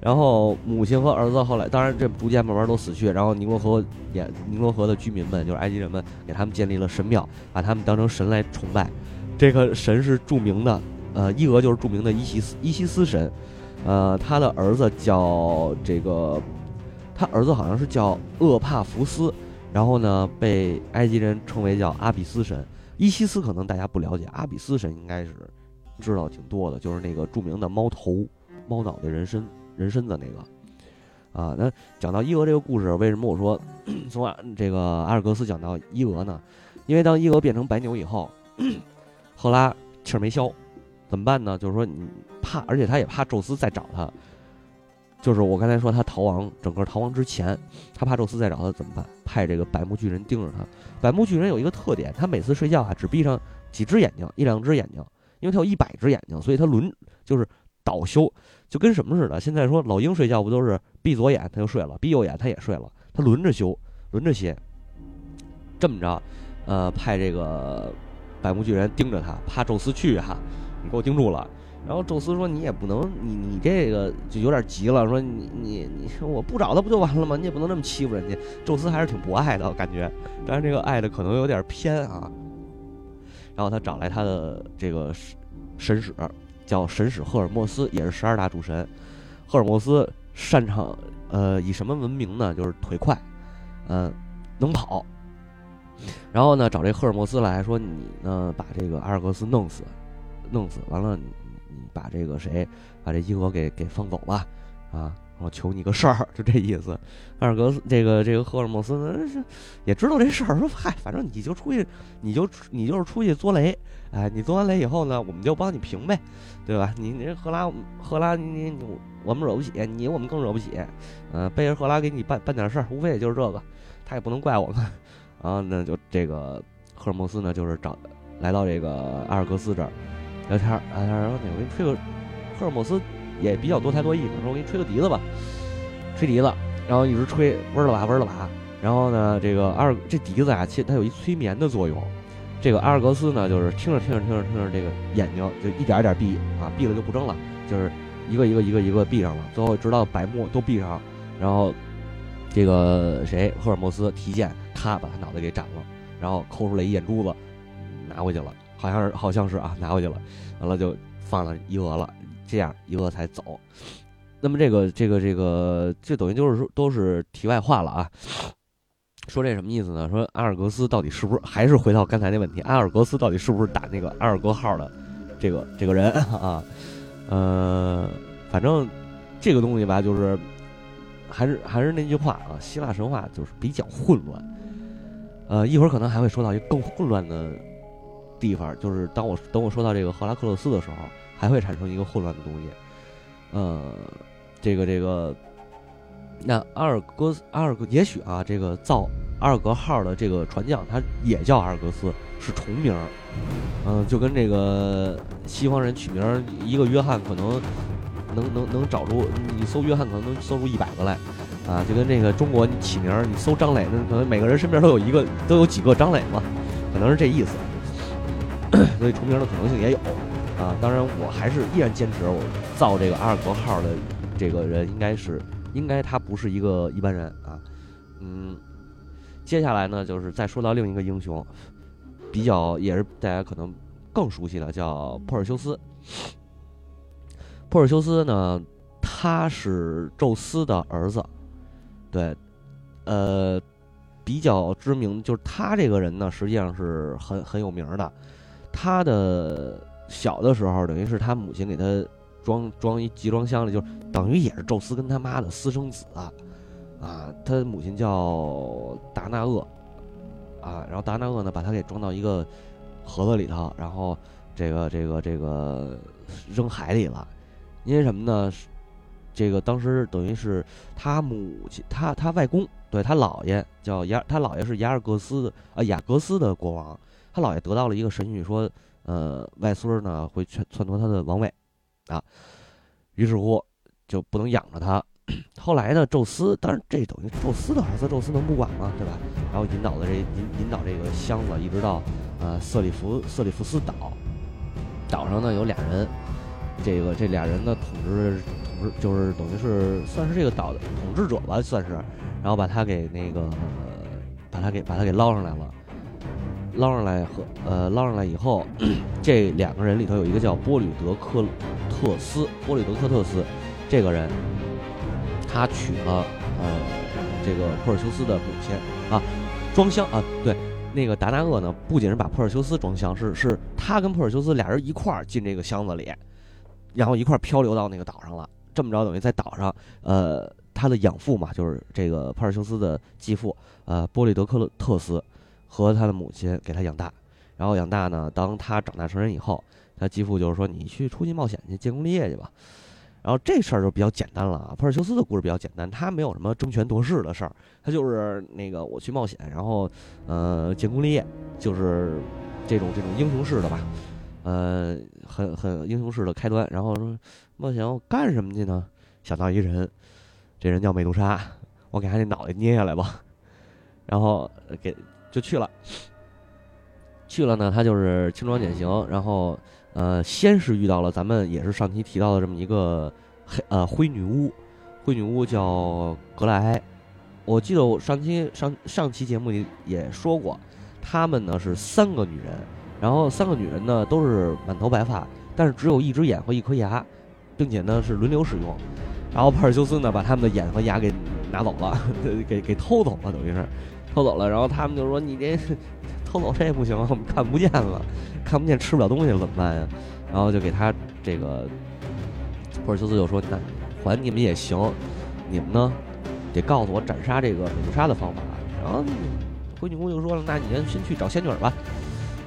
然后母亲和儿子后来，当然这逐渐慢慢都死去，然后尼罗河也尼罗河的居民们，就是埃及人们，给他们建立了神庙，把他们当成神来崇拜。这个神是著名的，呃，伊俄就是著名的伊西斯伊西斯神，呃，他的儿子叫这个，他儿子好像是叫厄帕福斯，然后呢，被埃及人称为叫阿比斯神。伊西斯可能大家不了解，阿比斯神应该是。知道挺多的，就是那个著名的猫头、猫脑袋人身、人身子那个，啊。那讲到伊俄这个故事，为什么我说 [clears throat] 从这个阿尔戈斯讲到伊俄呢？因为当伊俄变成白牛以后，[clears throat] 赫拉气儿没消，怎么办呢？就是说你怕，而且他也怕宙斯再找他。就是我刚才说他逃亡，整个逃亡之前，他怕宙斯再找他怎么办？派这个百目巨人盯着他。百目巨人有一个特点，他每次睡觉啊只闭上几只眼睛，一两只眼睛，因为他有一百只眼睛，所以他轮就是倒休，就跟什么似的。现在说老鹰睡觉不都是闭左眼他就睡了，闭右眼他也睡了，他轮着休，轮着歇。这么着，呃，派这个百目巨人盯着他，怕宙斯去哈，你给我盯住了。然后宙斯说：“你也不能，你你这个就有点急了。说你你你，我不找他不就完了吗？你也不能这么欺负人家。”宙斯还是挺博爱的我感觉，但是这个爱的可能有点偏啊。然后他找来他的这个神使，叫神使赫尔墨斯，也是十二大主神。赫尔墨斯擅长呃以什么闻名呢？就是腿快，嗯，能跑。然后呢，找这赫尔墨斯来说：“你呢，把这个阿尔戈斯弄死，弄死完了。”你把这个谁，把这伊俄给给放走吧，啊，我求你个事儿，就这意思。阿尔格斯这个这个赫尔墨斯呢是也知道这事儿，说嗨，反正你就出去，你就你就是出去作雷，哎，你作完雷以后呢，我们就帮你平呗，对吧？你你赫拉赫拉你你我们惹不起，你我们更惹不起，嗯，背着赫拉给你办办点事儿，无非也就是这个，他也不能怪我们。然后呢，就这个赫尔墨斯呢，就是找来到这个阿尔格斯这儿。聊天儿，聊天儿，然后我给你吹个，赫尔墨斯也比较多才多艺嘛，说我给你吹个笛子吧，吹笛子，然后一直吹，嗡了吧，嗡了吧，然后呢，这个阿尔这笛子啊，其实它有一催眠的作用，这个阿尔格斯呢，就是听着听着听着听着，这个眼睛就一点一点闭啊，闭了就不睁了，就是一个一个一个一个闭上了，最后直到白目都闭上，然后这个谁赫尔墨斯提剑，咔把他脑袋给斩了，然后抠出来一眼珠子，拿回去了。好像是，好像是啊，拿回去了，完了就放了伊俄了，这样一个才走。那么这个这个这个，这等于就是说都是题外话了啊。说这什么意思呢？说阿尔格斯到底是不是还是回到刚才那问题？阿尔格斯到底是不是打那个阿尔戈号的这个这个人啊？呃，反正这个东西吧，就是还是还是那句话啊，希腊神话就是比较混乱。呃，一会儿可能还会说到一个更混乱的。地方就是当我等我说到这个赫拉克勒斯的时候，还会产生一个混乱的东西。呃，这个这个，那阿尔戈斯阿尔戈也许啊，这个造阿尔戈号的这个船匠他也叫阿尔戈斯，是重名。嗯，就跟这个西方人取名一个约翰可能能 [laughs] 能能找出你搜约翰可能能搜出一百个来啊，就跟这个中国你起名你搜张磊，那可能每个人身边都有一个都有几个张磊嘛，可能是这意思。所以重名的可能性也有，啊，当然我还是依然坚持，我造这个阿尔格号的这个人应该是，应该他不是一个一般人啊，嗯，接下来呢就是再说到另一个英雄，比较也是大家可能更熟悉的叫珀尔修斯。珀尔修斯呢，他是宙斯的儿子，对，呃，比较知名就是他这个人呢，实际上是很很有名的。他的小的时候，等于是他母亲给他装装一集装箱里，就是等于也是宙斯跟他妈的私生子啊，啊，他母亲叫达那厄，啊，然后达那厄呢把他给装到一个盒子里头，然后这个这个这个扔海里了，因为什么呢？这个当时等于是他母亲，他他外公，对他姥爷叫亚，他姥爷是亚尔各斯啊雅各斯的国王。他姥爷得到了一个神谕，说，呃，外孙呢会篡篡夺他的王位，啊，于是乎就不能养着他。后来呢，宙斯，但是这等于宙斯的儿子，宙斯能不管吗？对吧？然后引导的这引引导这个箱子，一直到呃瑟里弗瑟里弗斯岛，岛上呢有俩人，这个这俩人的统治统治就是等于是算是这个岛的统治者吧，算是，然后把他给那个把他给把他给捞上来了。捞上来和呃捞上来以后，[clears throat] 这两个人里头有一个叫波吕德克特斯，波吕德克特斯这个人，他娶了呃这个珀尔修斯的母亲啊，装箱啊，对，那个达那厄呢，不仅是把珀尔修斯装箱，是是他跟珀尔修斯俩人一块儿进这个箱子里，然后一块儿漂流到那个岛上了。这么着等于在岛上，呃，他的养父嘛，就是这个帕尔修斯的继父，呃，波利德克勒特斯和他的母亲给他养大，然后养大呢，当他长大成人以后，他继父就是说你去出去冒险去建功立业去吧。然后这事儿就比较简单了啊，珀尔修斯的故事比较简单，他没有什么争权夺势的事儿，他就是那个我去冒险，然后呃建功立业，就是这种这种英雄式的吧，呃很很英雄式的开端。然后说冒险要干什么去呢？想到一人，这人叫美杜莎，我给他那脑袋捏下来吧，然后给就去了，去了呢，他就是轻装简行，然后。呃，先是遇到了咱们也是上期提到的这么一个黑呃灰女巫，灰女巫叫格莱埃。我记得我上期上上期节目里也说过，她们呢是三个女人，然后三个女人呢都是满头白发，但是只有一只眼和一颗牙，并且呢是轮流使用。然后帕尔修斯呢把他们的眼和牙给拿走了，[laughs] 给给偷走了，等于是偷走了。然后他们就说：“你这偷走这也不行，我们看不见了。”看不见吃不了东西怎么办呀？然后就给他这个，普尔修斯就说：“那还你们也行，你们呢得告诉我斩杀这个美杜莎的方法。”然后灰女巫就说了：“那你先先去找仙女吧，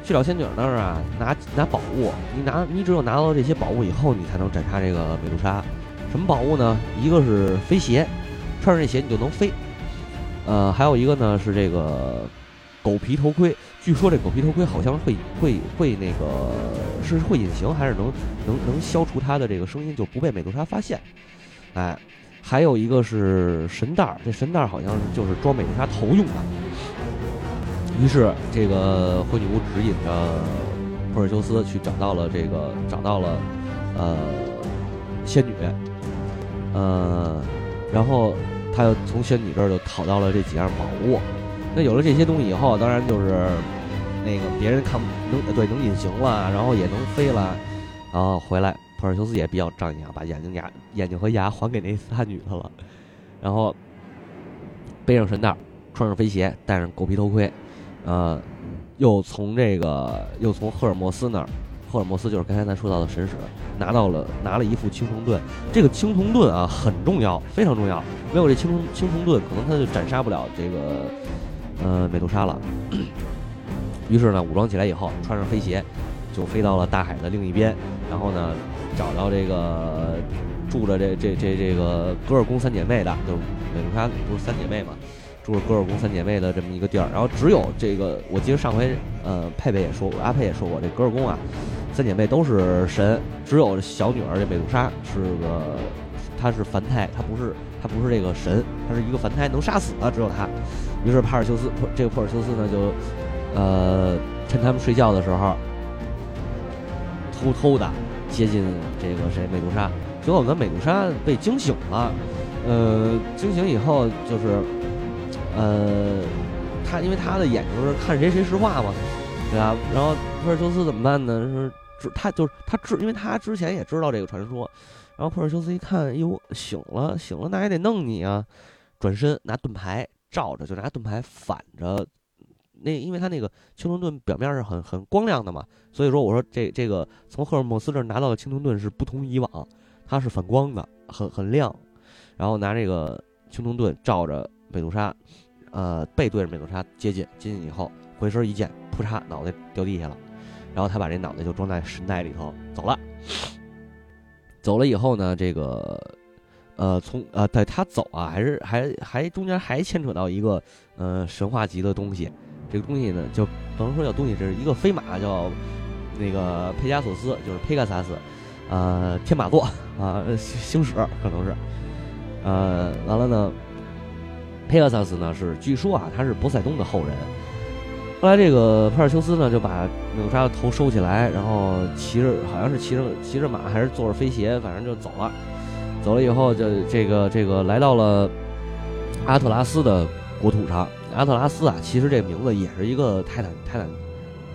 去找仙女那儿啊，拿拿宝物。你拿你只有拿到这些宝物以后，你才能斩杀这个美杜莎。什么宝物呢？一个是飞鞋，穿上这鞋你就能飞。呃，还有一个呢是这个狗皮头盔。”据说这狗皮头盔好像会会会那个是会隐形，还是能能能消除它的这个声音，就不被美杜莎发现。哎，还有一个是神袋儿，这神袋儿好像就是装美杜莎头用的。于是这个灰女巫指引着珀尔修斯去找到了这个找到了呃仙女，呃，然后他又从仙女这儿就讨到了这几样宝物。那有了这些东西以后，当然就是。那个别人看能对能隐形了，然后也能飞了，然后回来，普尔修斯也比较仗义啊，把眼睛牙眼睛和牙还给那仨女的了，[laughs] 然后背上神袋，穿上飞鞋，戴上狗皮头盔，呃，又从这个又从赫尔墨斯那儿，赫尔墨斯就是刚才咱说到的神使，拿到了拿了一副青铜盾，这个青铜盾啊很重要，非常重要，没有这青铜青铜盾，可能他就斩杀不了这个呃美杜莎了。于是呢，武装起来以后，穿上飞鞋，就飞到了大海的另一边。然后呢，找到这个住着这这这这个格尔宫三姐妹的，就美杜莎不是三姐妹嘛，住着格尔宫三姐妹的这么一个地儿。然后只有这个，我记得上回呃佩佩也说过，阿佩也说过，这格尔宫啊，三姐妹都是神，只有小女儿这美杜莎是个，她是凡胎，她不是她不是这个神，她是一个凡胎，能杀死的只有她。于是帕尔修斯，这个珀尔修斯呢就。呃，趁他们睡觉的时候，偷偷的接近这个谁美杜莎，结果我们美杜莎被惊醒了。呃，惊醒以后就是，呃，他因为他的眼睛是看谁谁是话嘛，对吧？然后普尔修斯怎么办呢？是知他就是他知，因为他之前也知道这个传说。然后普尔修斯一看，哟，醒了，醒了，那也得弄你啊！转身拿盾牌照着，就拿盾牌反着。那因为他那个青铜盾表面是很很光亮的嘛，所以说我说这这个从赫尔墨斯这儿拿到的青铜盾是不同以往，它是反光的，很很亮。然后拿这个青铜盾照着美杜莎，呃，背对着美杜莎接近，接近以后回身一剑，扑嚓，脑袋掉地下了。然后他把这脑袋就装在神袋里头走了。走了以后呢，这个呃从呃对他走啊，还是还还中间还牵扯到一个呃神话级的东西。这个东西呢，就不能说叫东西，这是一个飞马，叫那个佩加索斯，就是佩加萨斯，呃，天马座啊，[laughs] 星矢可能是，呃，完了呢，佩加萨斯呢是据说啊，他是波塞冬的后人。后来这个帕尔修斯呢就把美杜莎的头收起来，然后骑着好像是骑着骑着马还是坐着飞鞋，反正就走了。走了以后就这个这个来到了阿特拉斯的国土上。阿特拉斯啊，其实这名字也是一个泰坦泰坦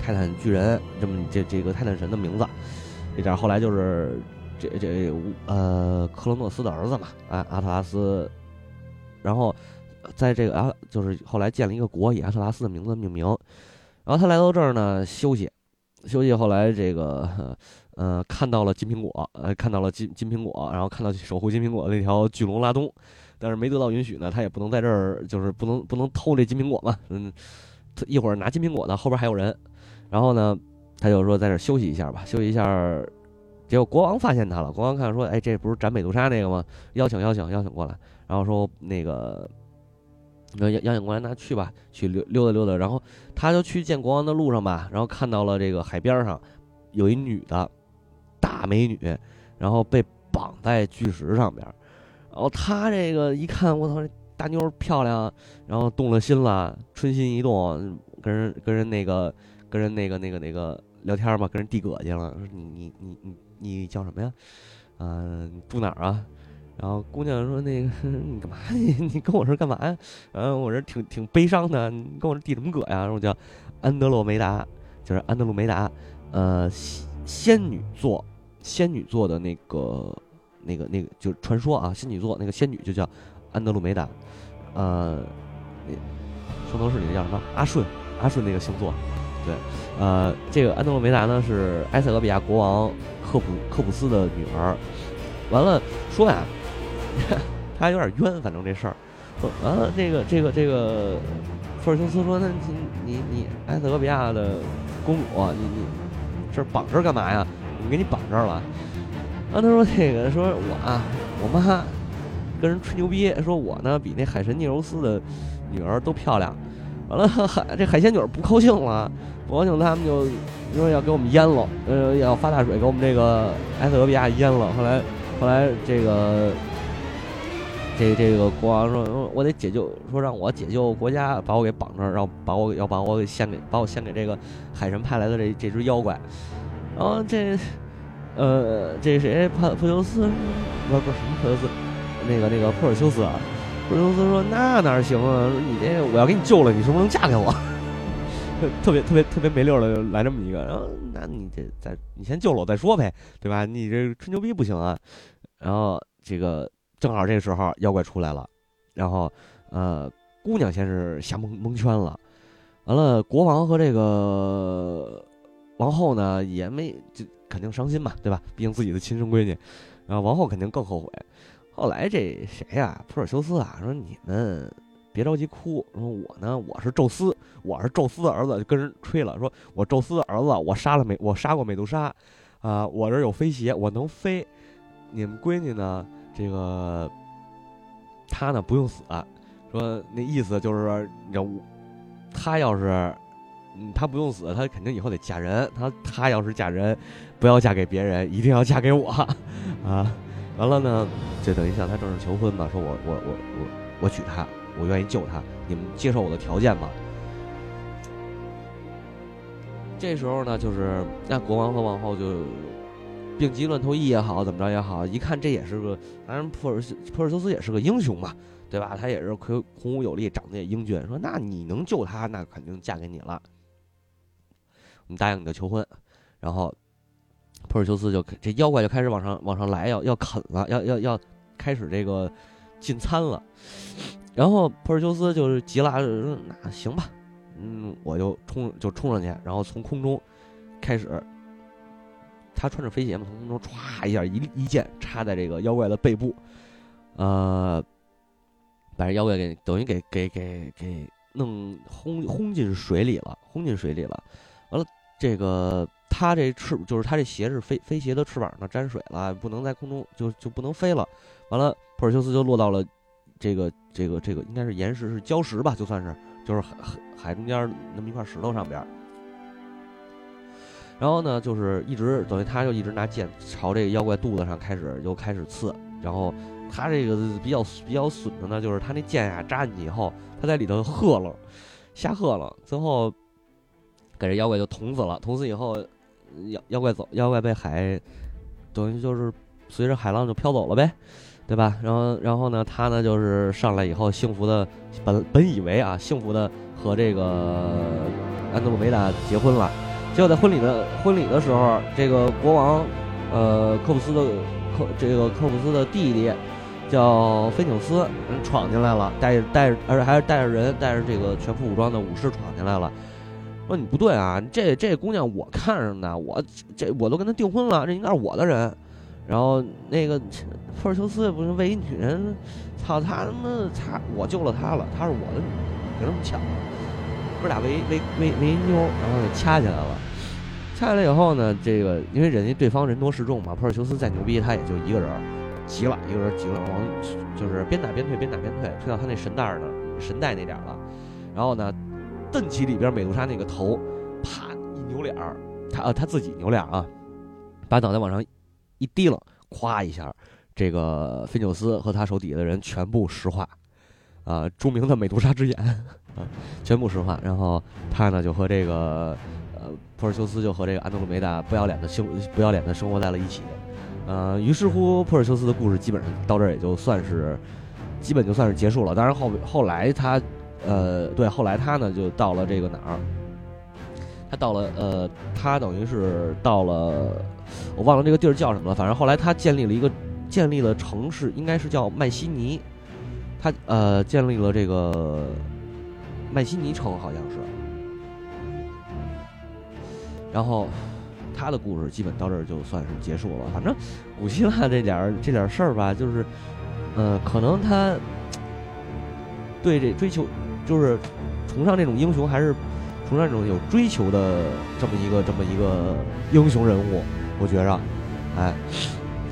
泰坦巨人这么这这个泰坦神的名字。这点后来就是这这呃克罗诺斯的儿子嘛，啊阿特拉斯。然后在这个啊，就是后来建了一个国，以阿特拉斯的名字命名。然后他来到这儿呢休息休息，后来这个呃看到了金苹果，呃看到了金金苹果，然后看到守护金苹果那条巨龙拉东。但是没得到允许呢，他也不能在这儿，就是不能不能偷这金苹果嘛。嗯，他一会儿拿金苹果呢，后边还有人。然后呢，他就说在这儿休息一下吧，休息一下。结果国王发现他了，国王看说，哎，这不是斩美杜莎那个吗？邀请邀请邀请过来。然后说那个，邀邀请过来，那去吧，去溜溜达溜达。然后他就去见国王的路上吧，然后看到了这个海边上有一女的，大美女，然后被绑在巨石上边。然后他这个一看，我操，大妞漂亮，然后动了心了，春心一动，跟人跟人那个跟人那个那个那个聊天嘛，跟人递葛去了，说你你你你。你叫什么呀？嗯，住哪儿啊？然后姑娘说：“那个 [laughs] 你干嘛？[laughs] 你你跟我这干嘛呀？嗯，我这挺挺悲伤的。你跟我这递什么葛呀？”然后叫安德洛梅达，就是安德鲁梅达，呃，仙女座，仙女座的那个那个那个，就是传说啊，仙女座那个仙女就叫安德鲁梅达，呃，那圣斗士里的叫什么？阿顺，阿顺那个星座，对，呃，这个安德鲁梅达呢是埃塞俄比亚国王。科普科普斯的女儿，完了说呀，[laughs] 他有点冤，反正这事儿，完了这个这个这个，福尔修斯说，那你你你埃塞俄比亚的公主，你你这绑这干嘛呀？我给你绑这儿了。啊，他说这个说我啊，我妈跟人吹牛逼，说我呢比那海神涅柔斯的女儿都漂亮。完了 [laughs] 海这海仙女不高兴了，不高兴他们就。说要给我们淹了，呃，要发大水给我们这个埃塞俄比亚淹了。后来，后来这个，这这个国王说，我得解救，说让我解救国家，把我给绑这儿，然后把我要把我给献给，把我献给这个海神派来的这这只妖怪。然后这，呃，这谁？帕普修斯？不不是什么普修斯？那个那个普尔修斯啊？普尔修斯说：“那哪行啊？你这我要给你救了，你是不是能嫁给我？” [laughs] 特别特别特别没溜的来这么一个，然后那你这再你先救了我再说呗，对吧？你这吹牛逼不行啊。然后这个正好这个时候妖怪出来了，然后呃姑娘先是吓蒙蒙圈了，完了国王和这个王后呢也没就肯定伤心嘛，对吧？毕竟自己的亲生闺女，然后王后肯定更后悔。后来这谁呀？普尔修斯啊，说你们。别着急哭，说我呢，我是宙斯，我是宙斯的儿子，就跟人吹了，说我宙斯的儿子，我杀了美，我杀过美杜莎，啊，我这有飞鞋，我能飞。你们闺女呢？这个她呢不用死，说那意思就是说，要她要是，她不用死，她肯定以后得嫁人。她她要是嫁人，不要嫁给别人，一定要嫁给我，[laughs] 啊，完了呢，就等于向她正式求婚嘛，说我我我我我娶她。我愿意救她，你们接受我的条件吗？这时候呢，就是那国王和王后就病急乱投医也好，怎么着也好，一看这也是个，当然普尔普尔修斯也是个英雄嘛，对吧？他也是魁孔武有力，长得也英俊，说那你能救他，那肯定嫁给你了，我们答应你的求婚。然后普尔修斯就这妖怪就开始往上往上来，要要啃了，要要要开始这个进餐了。然后普尔修斯就是急了，说：“那行吧，嗯，我就冲就冲上去，然后从空中开始，他穿着飞鞋嘛，从空中歘一下一一剑插在这个妖怪的背部，呃，把这妖怪给等于给给给给弄轰轰进水里了，轰进水里了。完了，这个他这翅就是他这鞋是飞飞鞋的翅膀呢沾水了，不能在空中就就不能飞了。完了，普尔修斯就落到了。”这个这个这个应该是岩石，是礁石吧？就算是，就是海海中间那么一块石头上边。然后呢，就是一直等于他就一直拿剑朝这个妖怪肚子上开始就开始刺。然后他这个比较比较损的呢，就是他那剑呀扎进去以后，他在里头喝了，瞎喝了，最后给这妖怪就捅死了。捅死以后，妖妖怪走，妖怪被海等于就是随着海浪就飘走了呗。对吧？然后，然后呢？他呢，就是上来以后，幸福的本本以为啊，幸福的和这个安德鲁梅达结婚了。结果在婚礼的婚礼的时候，这个国王，呃，科普斯的科这个科普斯的弟弟叫菲纽斯，闯进来了，带着带着，而且还是带着人，带着这个全副武装的武士闯进来了。说你不对啊，这这姑娘我看上的，我这我都跟她订婚了，这应该是我的人。然后那个珀尔修斯也不是为一女人，操他他妈他我救了他了，他是我的女人，凭什么抢？哥俩为为为为一妞，然后就掐起来了。掐起来以后呢，这个因为人家对方人多势众嘛，珀尔修斯再牛逼，他也就一个人，急了，一个人急了，往就是边打边退，边打边退，退到他那神袋呢，神袋那点了。然后呢，瞪起里边美杜莎那个头，啪一扭脸儿，他呃他自己扭脸啊，把脑袋往上一低了，咵一下，这个菲纽斯和他手底下的人全部石化，啊，著名的美杜莎之眼啊，全部石化。然后他呢就和这个呃珀尔修斯就和这个安德鲁梅达不要脸的生不要脸的生活在了一起，呃，于是乎珀尔修斯的故事基本上到这儿也就算是基本就算是结束了。当然后后来他。呃，对，后来他呢就到了这个哪儿？他到了呃，他等于是到了，我忘了这个地儿叫什么了。反正后来他建立了一个建立了城市，应该是叫麦西尼。他呃建立了这个麦西尼城，好像是。然后他的故事基本到这儿就算是结束了。反正古希腊这点儿这点事儿吧，就是呃，可能他对这追求。就是崇尚这种英雄，还是崇尚这种有追求的这么一个这么一个英雄人物，我觉着，哎，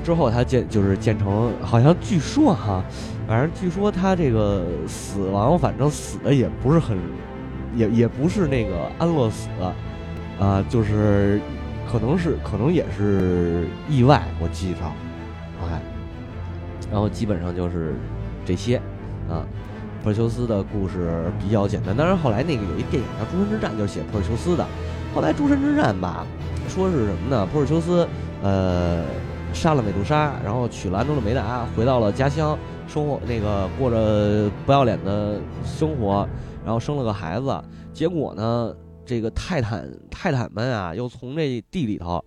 之后他建就是建成，好像据说哈，反正据说他这个死亡，反正死的也不是很，也也不是那个安乐死，啊，就是可能是可能也是意外，我记着，哎，然后基本上就是这些，啊。珀尔修斯的故事比较简单，当然后来那个有一电影叫《诸神之战》，就是写珀尔修斯的。后来诸神之战吧，说是什么呢？珀尔修斯呃杀了美杜莎，然后娶了安德鲁梅达，回到了家乡，生活那个过着不要脸的生活，然后生了个孩子。结果呢，这个泰坦泰坦们啊，又从这地里头，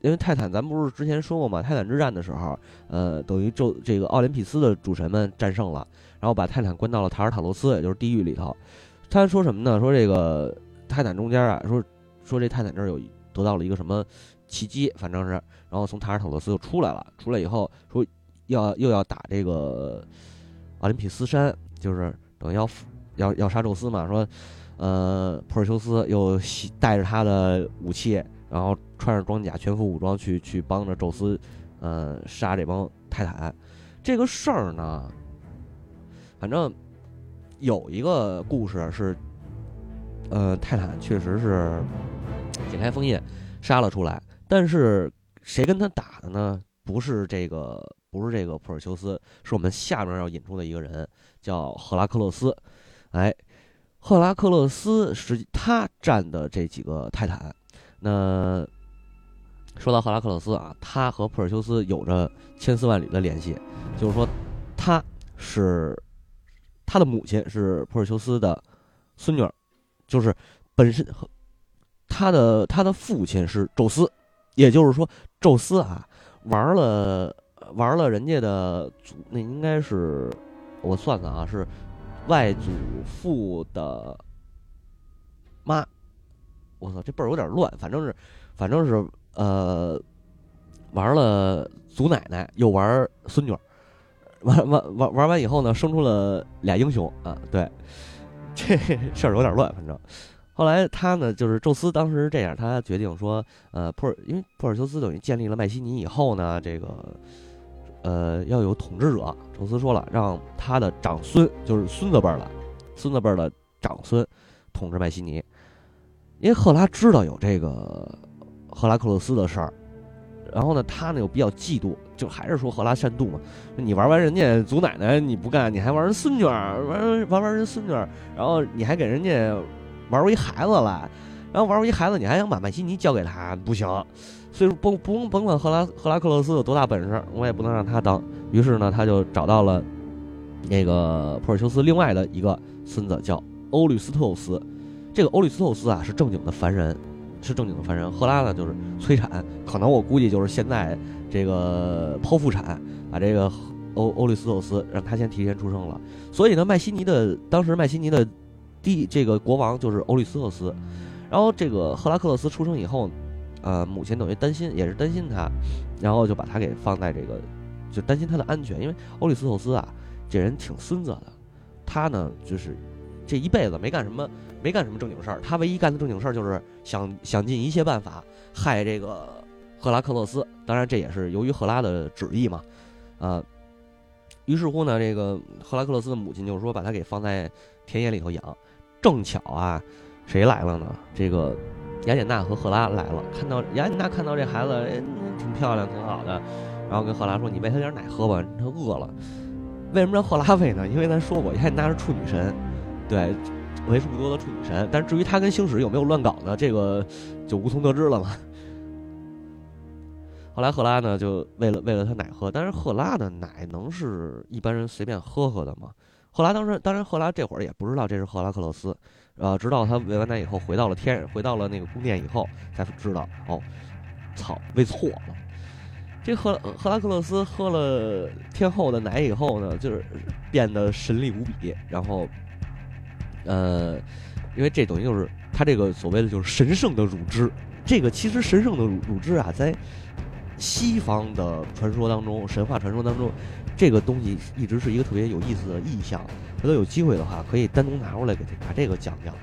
因为泰坦咱不是之前说过吗？泰坦之战的时候，呃，等于宙这个奥林匹斯的主神们战胜了。然后把泰坦关到了塔尔塔罗斯，也就是地狱里头。他说什么呢？说这个泰坦中间啊，说说这泰坦这儿有得到了一个什么奇迹，反正是，然后从塔尔塔罗斯又出来了。出来以后说要又要打这个奥林匹斯山，就是等于要要要杀宙斯嘛。说呃，普尔修斯又带着他的武器，然后穿上装甲，全副武装去去帮着宙斯，呃，杀这帮泰坦。这个事儿呢？反正有一个故事是，呃，泰坦确实是解开封印杀了出来，但是谁跟他打的呢？不是这个，不是这个普尔修斯，是我们下面要引出的一个人，叫赫拉克勒斯。哎，赫拉克勒斯是他战的这几个泰坦。那说到赫拉克勒斯啊，他和普尔修斯有着千丝万缕的联系，就是说他是。他的母亲是普尔修斯的孙女儿，就是本身和他的他的父亲是宙斯，也就是说，宙斯啊玩了玩了人家的祖，那应该是我算算啊，是外祖父的妈。我操，这辈儿有点乱，反正是反正是呃玩了祖奶奶，又玩孙女。玩玩玩玩完以后呢，生出了俩英雄啊！对，这 [laughs] 事儿有点乱。反正后来他呢，就是宙斯当时这样，他决定说，呃，珀尔，因为珀尔修斯等于建立了麦西尼以后呢，这个呃要有统治者。宙斯说了，让他的长孙，就是孙子辈儿的，孙子辈儿的长孙统治麦西尼。因为赫拉知道有这个赫拉克勒斯的事儿，然后呢，他呢又比较嫉妒。就还是说赫拉善妒嘛？你玩完人家祖奶奶你不干，你还玩人孙女儿，玩玩玩人孙女儿，然后你还给人家玩出一孩子来，然后玩出一孩子，你还想把麦西尼交给他？不行。所以说甭甭甭管赫拉赫拉克勒斯有多大本事，我也不能让他当。于是呢，他就找到了那个普尔修斯另外的一个孙子，叫欧律斯特斯。这个欧律斯特斯啊，是正经的凡人，是正经的凡人。赫拉呢，就是催产，可能我估计就是现在。这个剖腹产，把这个欧欧律斯托斯让他先提前出生了，所以呢，麦西尼的当时麦西尼的第这个国王就是欧律斯托斯，然后这个赫拉克勒斯出生以后，呃，母亲等于担心，也是担心他，然后就把他给放在这个，就担心他的安全，因为欧里斯托斯啊，这人挺孙子的，他呢就是这一辈子没干什么，没干什么正经事儿，他唯一干的正经事儿就是想 [laughs] 想尽一切办法害这个赫拉克勒斯，当然这也是由于赫拉的旨意嘛，呃，于是乎呢，这个赫拉克勒斯的母亲就是说把他给放在田野里头养，正巧啊，谁来了呢？这个。雅典娜和赫拉来了，看到雅典娜看到这孩子，哎，挺漂亮，挺好的，然后跟赫拉说：“你喂他点奶喝吧，他饿了。”为什么让赫拉喂呢？因为咱说过，雅典娜是处女神，对，为数不多的处女神。但是至于她跟星矢有没有乱搞呢？这个就无从得知了嘛。后来赫拉呢，就喂了喂了他奶喝，但是赫拉的奶能是一般人随便喝喝的吗？赫拉当时，当然赫拉这会儿也不知道这是赫拉克勒斯。呃，直到他喂完奶以后，回到了天，回到了那个宫殿以后，才知道哦，操，喂错了。这赫赫拉克勒斯喝了天后的奶以后呢，就是变得神力无比。然后，呃，因为这等于就是他这个所谓的就是神圣的乳汁。这个其实神圣的乳乳汁啊，在西方的传说当中，神话传说当中。这个东西一直是一个特别有意思的意象，回头有机会的话可以单独拿出来给他把这个讲讲。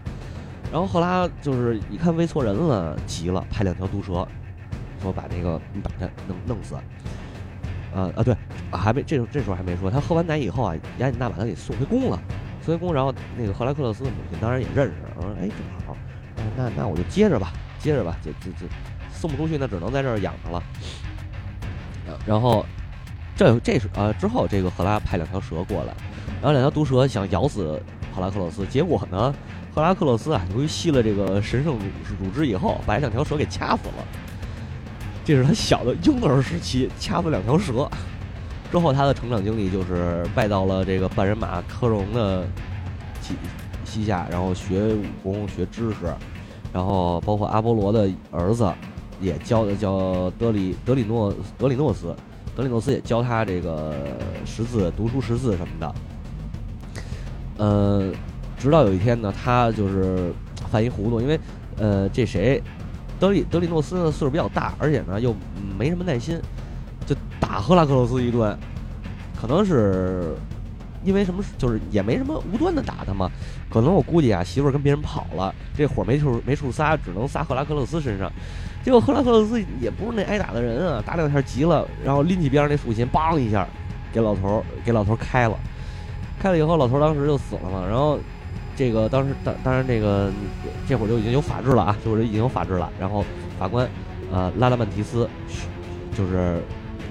然后赫拉就是一看喂错人了，急了，派两条毒蛇，说把那个你把他弄弄死。啊啊对，还没这这时候还没说，他喝完奶以后啊，雅典娜把他给送回宫了，送回宫，然后那个赫拉克勒斯的母亲当然也认识，说哎正好，那那我就接着吧，接着吧，这这这送不出去，那只能在这儿养着了。然后。这这是啊之后，这个赫拉派两条蛇过来，然后两条毒蛇想咬死赫拉克勒斯，结果呢，赫拉克勒斯啊，由于吸了这个神圣乳乳汁以后，把两条蛇给掐死了。这是他小的婴儿时期掐死两条蛇，之后他的成长经历就是拜到了这个半人马科隆的膝膝下，然后学武功学知识，然后包括阿波罗的儿子也教的叫德里德里诺德里诺斯。德里诺斯也教他这个识字、读书识字什么的。呃，直到有一天呢，他就是犯一糊涂，因为呃，这谁，德里德里诺斯呢岁数比较大，而且呢又没什么耐心，就打赫拉克勒斯一顿。可能是因为什么，就是也没什么无端的打他嘛。可能我估计啊，媳妇儿跟别人跑了，这火没处没处撒，只能撒赫拉克勒斯身上。结果赫拉克勒斯也不是那挨打的人啊，打两下急了，然后拎起边上那竖琴，梆一下，给老头儿给老头儿开了。开了以后，老头当时就死了嘛。然后这个当时当当然这个这会儿就已经有法制了啊，就是已经有法制了。然后法官呃拉达曼提斯就是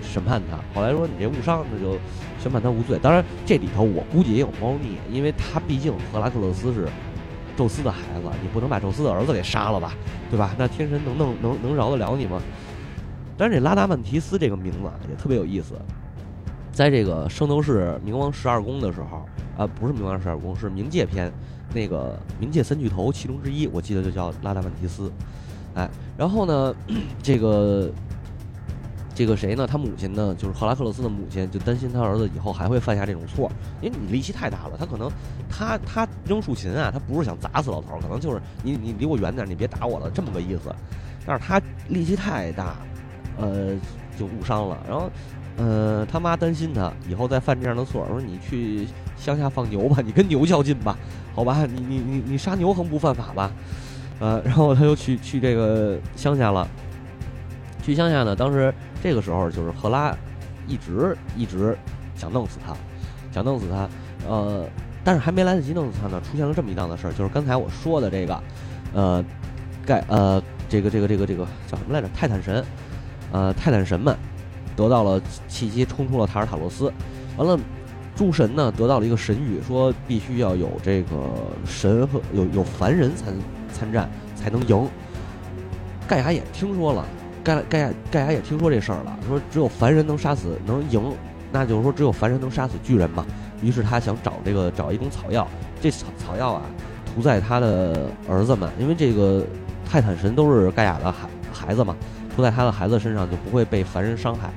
审判他。后来说你这误伤，那就宣判他无罪。当然这里头我估计也有猫腻，因为他毕竟赫拉克勒斯是。宙斯的孩子，你不能把宙斯的儿子给杀了吧，对吧？那天神能能能能饶得了你吗？但是这拉达曼提斯这个名字也特别有意思，在这个圣斗士冥王十二宫的时候，啊，不是冥王十二宫，是冥界篇，那个冥界三巨头其中之一，我记得就叫拉达曼提斯，哎，然后呢，[clears throat] 这个。这个谁呢？他母亲呢？就是赫拉克勒斯的母亲，就担心他儿子以后还会犯下这种错，因为你力气太大了。他可能，他他扔竖琴啊，他不是想砸死老头，可能就是你你离我远点，你别打我了，这么个意思。但是他力气太大，呃，就误伤了。然后，呃，他妈担心他以后再犯这样的错，说你去乡下放牛吧，你跟牛较劲吧，好吧？[laughs] 你你你你杀牛横不犯法吧？呃，[laughs] 然后他又去去这个乡下了。去乡下呢，当时这个时候就是赫拉，一直一直想弄死他，想弄死他，呃，但是还没来得及弄死他呢，出现了这么一档子事儿，就是刚才我说的这个，呃，盖呃，这个这个这个这个叫什么来着？泰坦神，呃，泰坦神们得到了契机，冲出了塔尔塔罗斯，完了，诸神呢得到了一个神谕，说必须要有这个神和有有凡人参参战才能赢。盖亚也听说了。盖盖亚盖亚也听说这事儿了，说只有凡人能杀死能赢，那就是说只有凡人能杀死巨人嘛。于是他想找这个找一种草药，这草草药啊涂在他的儿子们，因为这个泰坦神都是盖亚的孩孩子嘛，涂在他的孩子身上就不会被凡人伤害。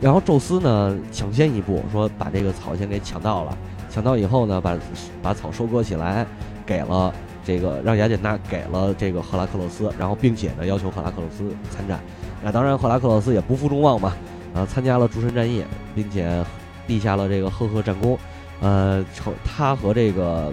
然后宙斯呢抢先一步说把这个草先给抢到了，抢到以后呢把把草收割起来，给了这个让雅典娜给了这个赫拉克勒斯，然后并且呢要求赫拉克勒斯参战。那当然，赫拉克勒斯也不负众望嘛，呃，参加了诸神战役，并且立下了这个赫赫战功。呃，成他和这个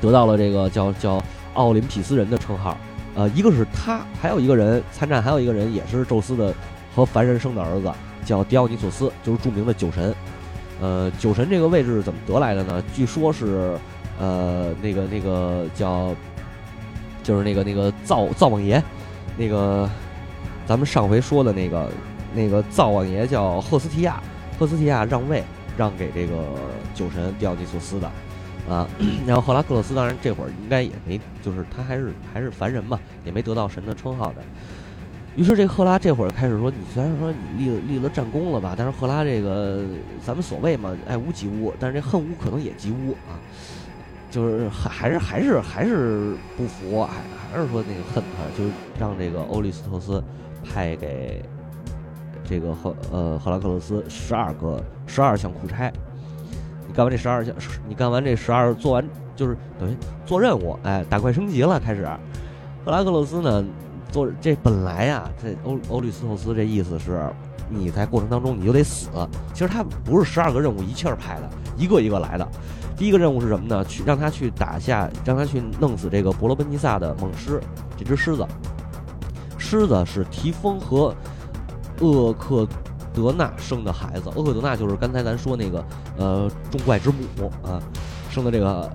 得到了这个叫叫奥林匹斯人的称号。呃，一个是他，还有一个人参战，还有一个人也是宙斯的和凡人生的儿子，叫狄奥尼索斯，就是著名的酒神。呃，酒神这个位置怎么得来的呢？据说是。呃，那个那个叫，就是那个那个灶灶王爷，那个咱们上回说的那个那个灶王爷叫赫斯提亚，赫斯提亚让位让给这个酒神迪奥尼索斯的啊。[clears throat] 然后赫拉克勒斯当然这会儿应该也没，就是他还是还是凡人嘛，也没得到神的称号的。于是这赫拉这会儿开始说：“你虽然说你立了立了战功了吧，但是赫拉这个咱们所谓嘛，爱屋及乌，但是这恨屋可能也及乌啊。”就是还还是还是还是不服，还还是说那个恨他，就让这个欧利斯托斯派给这个赫呃赫拉克勒斯十二个十二项苦差。干完这十二项，你干完这十二做完就是等于做任务，哎，打怪升级了开始。赫拉克勒斯呢做这本来呀，这欧欧律斯托斯这意思是你在过程当中你就得死。其实他不是十二个任务一气儿派的，一个一个来的。第一个任务是什么呢？去让他去打下，让他去弄死这个伯罗奔尼撒的猛狮，这只狮子。狮子是提丰和厄克德纳生的孩子。厄克德纳就是刚才咱说那个呃众怪之母啊，生的这个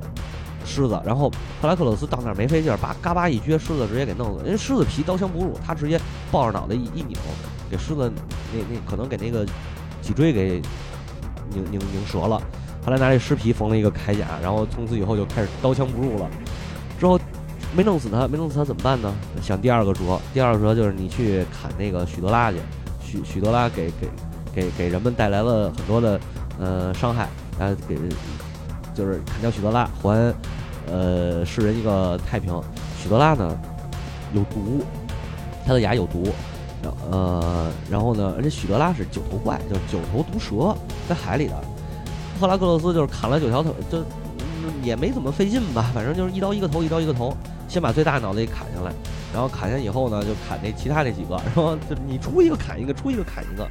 狮子。然后赫拉克勒斯到那儿没费劲儿，把嘎巴一撅，狮子直接给弄死。因为狮子皮刀枪不入，他直接抱着脑袋一一拧，给狮子那那可能给那个脊椎给拧拧拧折了。后来拿这尸皮缝了一个铠甲，然后从此以后就开始刀枪不入了。之后没弄死他，没弄死他怎么办呢？想第二个辙，第二个辙就是你去砍那个许德拉去。许许德拉给给给给人们带来了很多的呃伤害，啊给就是砍掉许德拉，还呃世人一个太平。许德拉呢有毒，他的牙有毒，然呃然后呢，而且许德拉是九头怪，就是九头毒蛇，在海里的。赫拉克勒斯就是砍了九条头，就也没怎么费劲吧，反正就是一刀一个头，一刀一个头，先把最大脑袋给砍下来，然后砍下以后呢，就砍那其他那几个，然后就你出一个砍一个，出一个砍一个，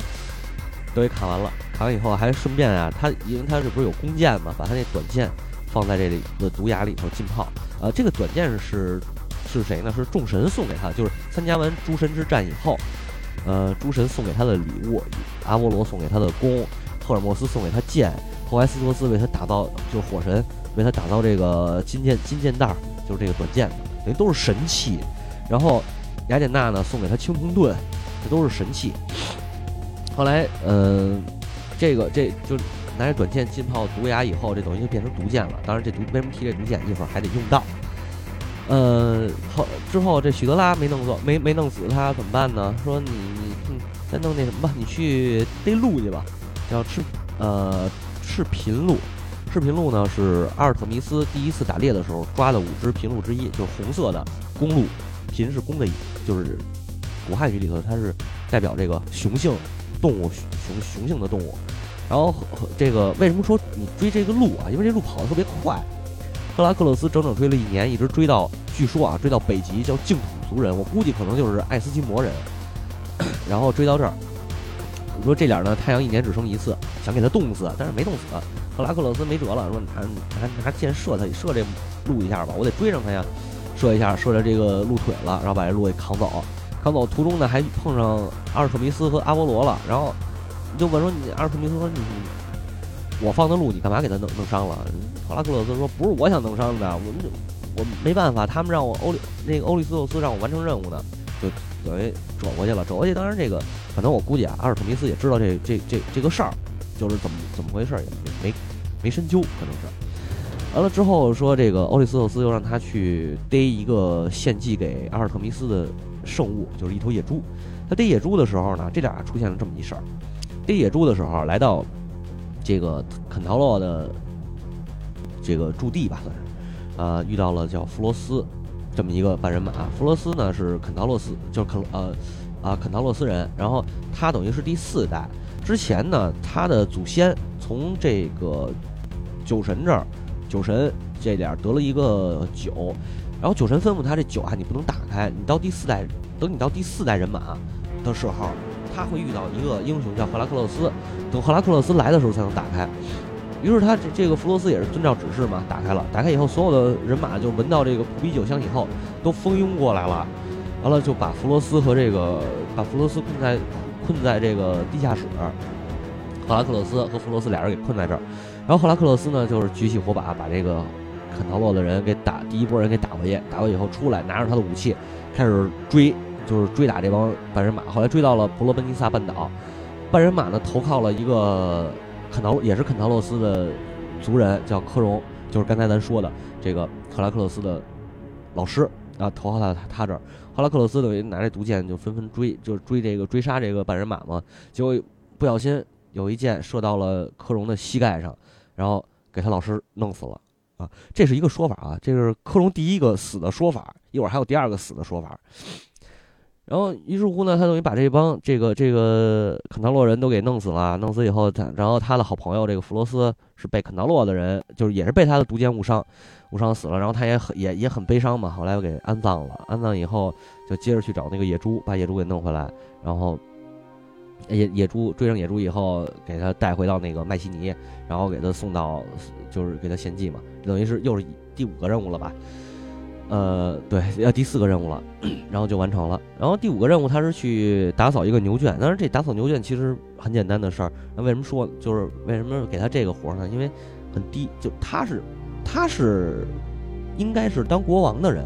都给砍完了。砍完以后还顺便啊，他因为他这不是有弓箭嘛，把他那短剑放在这里的毒牙里头浸泡。呃，这个短剑是是谁呢？是众神送给他，就是参加完诸神之战以后，呃，诸神送给他的礼物，阿波罗送给他的弓，赫尔墨斯送给他剑。霍埃斯托斯为他打造，就是火神为他打造这个金剑金剑带，就是这个短剑，等于都是神器。然后雅典娜呢送给他青铜盾，这都是神器。后来，嗯，这个这就拿着短剑浸泡毒牙以后，这等于就变成毒箭了。当然，这毒为什么提这毒箭，一会儿还得用到。呃，后之后这许德拉没弄死，没 [laughs] 没弄死他怎么办呢？说你你再弄那什么吧，你去逮鹿去吧，要吃呃。赤贫鹿，赤贫鹿呢是阿尔特弥斯第一次打猎的时候抓的五只驯鹿之一，就是红色的公鹿。贫是公的，就是古汉语里头它是代表这个雄性动物，雄雄性的动物。然后这个为什么说你追这个鹿啊？因为这鹿跑得特别快。赫拉克勒斯整整追了一年，一直追到据说啊追到北极叫净土族人，我估计可能就是爱斯基摩人。[coughs] 然后追到这儿。你说这点呢？太阳一年只生一次，想给他冻死，但是没冻死。赫拉克勒斯没辙了，说拿拿拿箭射他，射这鹿一下吧，我得追上他呀。射一下，射着这个鹿腿了，然后把这鹿给扛走。扛走途中呢，还碰上阿尔特弥斯和阿波罗了。然后就问说：“你阿尔特弥斯说你我放的路，你干嘛给他弄弄伤了？”赫拉克勒斯说：“不是我想弄伤的，我们就我没办法，他们让我欧里那个欧利斯托斯让我完成任务呢，就。”等于转过去了，转过去。当然，这个可能我估计啊，阿尔特弥斯也知道这这这这个事儿，就是怎么怎么回事，也没没深究，可能是。完了之后说，这个欧利斯托斯又让他去逮一个献祭给阿尔特弥斯的圣物，就是一头野猪。他逮野猪的时候呢，这俩出现了这么一事儿。逮野猪的时候，来到这个肯陶洛的这个驻地吧，算是啊，遇到了叫弗罗斯。这么一个半人马，弗罗斯呢是肯陶洛斯，就是肯呃啊肯陶洛斯人，然后他等于是第四代。之前呢，他的祖先从这个酒神这儿，酒神这点得了一个酒，然后酒神吩咐他这酒啊，你不能打开，你到第四代，等你到第四代人马的时候，他会遇到一个英雄叫赫拉克勒斯，等赫拉克勒斯来的时候才能打开。于是他这这个弗罗斯也是遵照指示嘛，打开了。打开以后，所有的人马就闻到这个扑鼻酒香以后，都蜂拥过来了。完了就把弗罗斯和这个把弗罗斯困在困在这个地下室，赫拉克勒斯和弗罗斯俩人给困在这儿。然后赫拉克勒斯呢，就是举起火把把这个肯陶洛的人给打，第一波人给打回去。打过以后出来，拿着他的武器开始追，就是追打这帮半人马。后来追到了伯罗奔尼撒半岛，半人马呢投靠了一个。肯陶也是肯陶洛斯的族人，叫科荣，就是刚才咱说的这个赫拉克勒斯的老师啊，投靠到他他这儿。赫拉克勒斯等于拿着毒箭就纷纷追，就追这个追杀这个半人马嘛。结果不小心有一箭射到了科荣的膝盖上，然后给他老师弄死了啊。这是一个说法啊，这是科隆第一个死的说法，一会儿还有第二个死的说法。然后于是乎呢，他等于把这帮这个这个肯陶洛人都给弄死了。弄死以后，他然后他的好朋友这个弗罗斯是被肯陶洛的人，就是也是被他的毒箭误伤，误伤死了。然后他也很也也很悲伤嘛。后来又给安葬了。安葬以后，就接着去找那个野猪，把野猪给弄回来。然后野野猪追上野猪以后，给他带回到那个麦西尼，然后给他送到，就是给他献祭嘛。等于是又是第五个任务了吧。呃，对，要第四个任务了，[clears throat] 然后就完成了。然后第五个任务，他是去打扫一个牛圈。但是这打扫牛圈其实很简单的事儿。那为什么说就是为什么给他这个活呢？因为很低，就他是他是应该是当国王的人，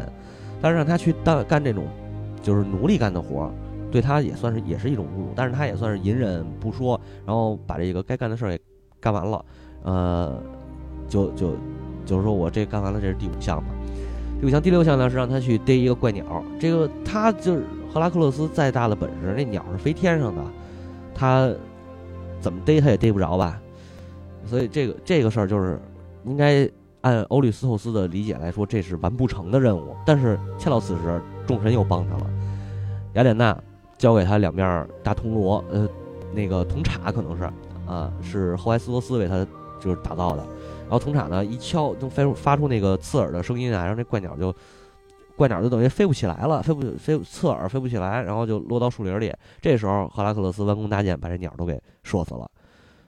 但是让他去当干这种就是奴隶干的活，对他也算是也是一种侮辱。但是他也算是隐忍不说，然后把这个该干的事儿给干完了。呃，就就就是说我这干完了，这是第五项嘛。第五项、第六项呢是让他去逮一个怪鸟。这个他就是赫拉克勒斯再大的本事，那鸟是飞天上的，他怎么逮他也逮不着吧？所以这个这个事儿就是应该按欧律斯透斯的理解来说，这是完不成的任务。但是恰到此时，众神又帮他了。雅典娜交给他两面大铜锣，呃，那个铜叉可能是啊，是后埃斯托斯为他就是打造的。然后铜铲呢一敲，就发发出那个刺耳的声音啊，然后那怪鸟就，怪鸟就等于飞不起来了，飞不飞刺耳飞不起来，然后就落到树林里。这时候赫拉克勒斯弯弓搭箭，把这鸟都给射死了，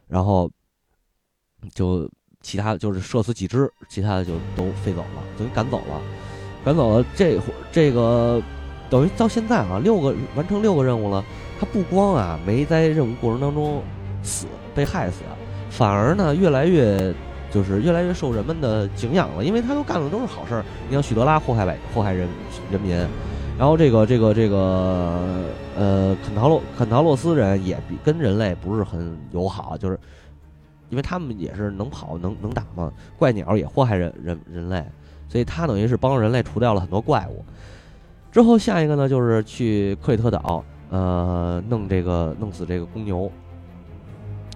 然后就其他就是射死几只，其他的就都飞走了，等于赶走了，赶走了。这会这个等于到现在啊，六个完成六个任务了，他不光啊没在任务过程当中死被害死，反而呢越来越。就是越来越受人们的敬仰了，因为他都干的都是好事儿。你像许德拉祸害百祸害人人民，然后这个这个这个呃肯陶洛肯陶洛斯人也比跟人类不是很友好，就是因为他们也是能跑能能打嘛，怪鸟也祸害人人人类，所以他等于是帮人类除掉了很多怪物。之后下一个呢，就是去克里特岛，呃，弄这个弄死这个公牛。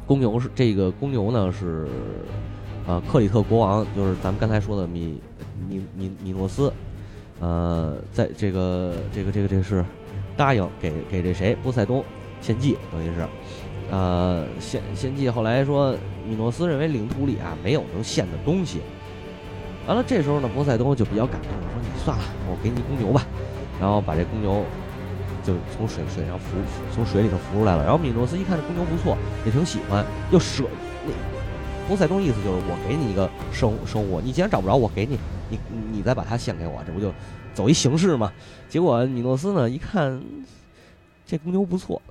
公牛是这个公牛呢是。呃，克里特国王就是咱们刚才说的米米米米诺斯，呃，在这个这个这个这个是答应给给这谁波塞冬献祭，等于是，呃，献献祭。后来说米诺斯认为领土里啊没有能献的东西，完了这时候呢，波塞冬就比较感动，说你算了，我给你公牛吧，然后把这公牛就从水水上浮从水里头浮出来了。然后米诺斯一看这公牛不错，也挺喜欢，又舍那。波塞冬意思就是我给你一个生生物，你既然找不着，我给你，你你再把它献给我，这不就走一形式吗？结果米诺斯呢一看这公牛不错，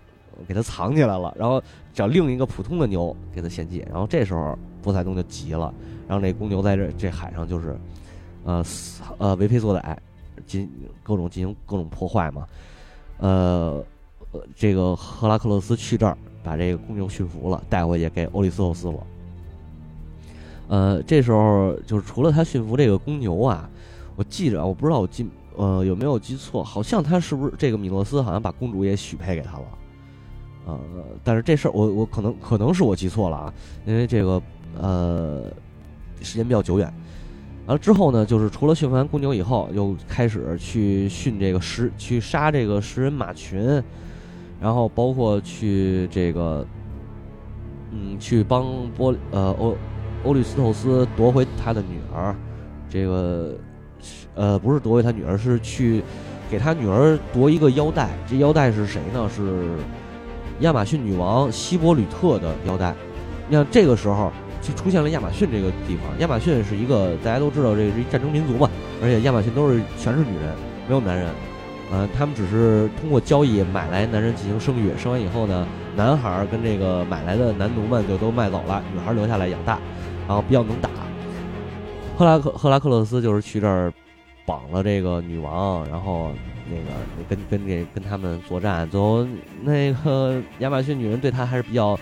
给它藏起来了，然后找另一个普通的牛给它献祭。然后这时候波塞冬就急了，然后那公牛在这这海上就是呃呃为非作歹，进各种进行各种破坏嘛。呃，这个赫拉克勒斯去这儿把这个公牛驯服了，带回去给欧里斯托斯了。呃，这时候就是除了他驯服这个公牛啊，我记着，我不知道我记呃有没有记错，好像他是不是这个米诺斯好像把公主也许配给他了，呃，但是这事儿我我可能可能是我记错了啊，因为这个呃时间比较久远。完了之后呢，就是除了驯服完公牛以后，又开始去训这个食去杀这个食人马群，然后包括去这个嗯去帮波呃欧。欧律斯透斯夺回他的女儿，这个呃，不是夺回他女儿，是去给他女儿夺一个腰带。这腰带是谁呢？是亚马逊女王希伯吕特的腰带。你看，这个时候就出现了亚马逊这个地方。亚马逊是一个大家都知道，这是一战争民族嘛，而且亚马逊都是全是女人，没有男人。嗯，他们只是通过交易买来男人进行生育，生完以后呢，男孩跟这个买来的男奴们就都卖走了，女孩留下来养大，然后比较能打。赫拉克赫拉克勒斯就是去这儿绑了这个女王，然后那个跟跟这跟他们作战，最后那个亚马逊女人对他还是比较，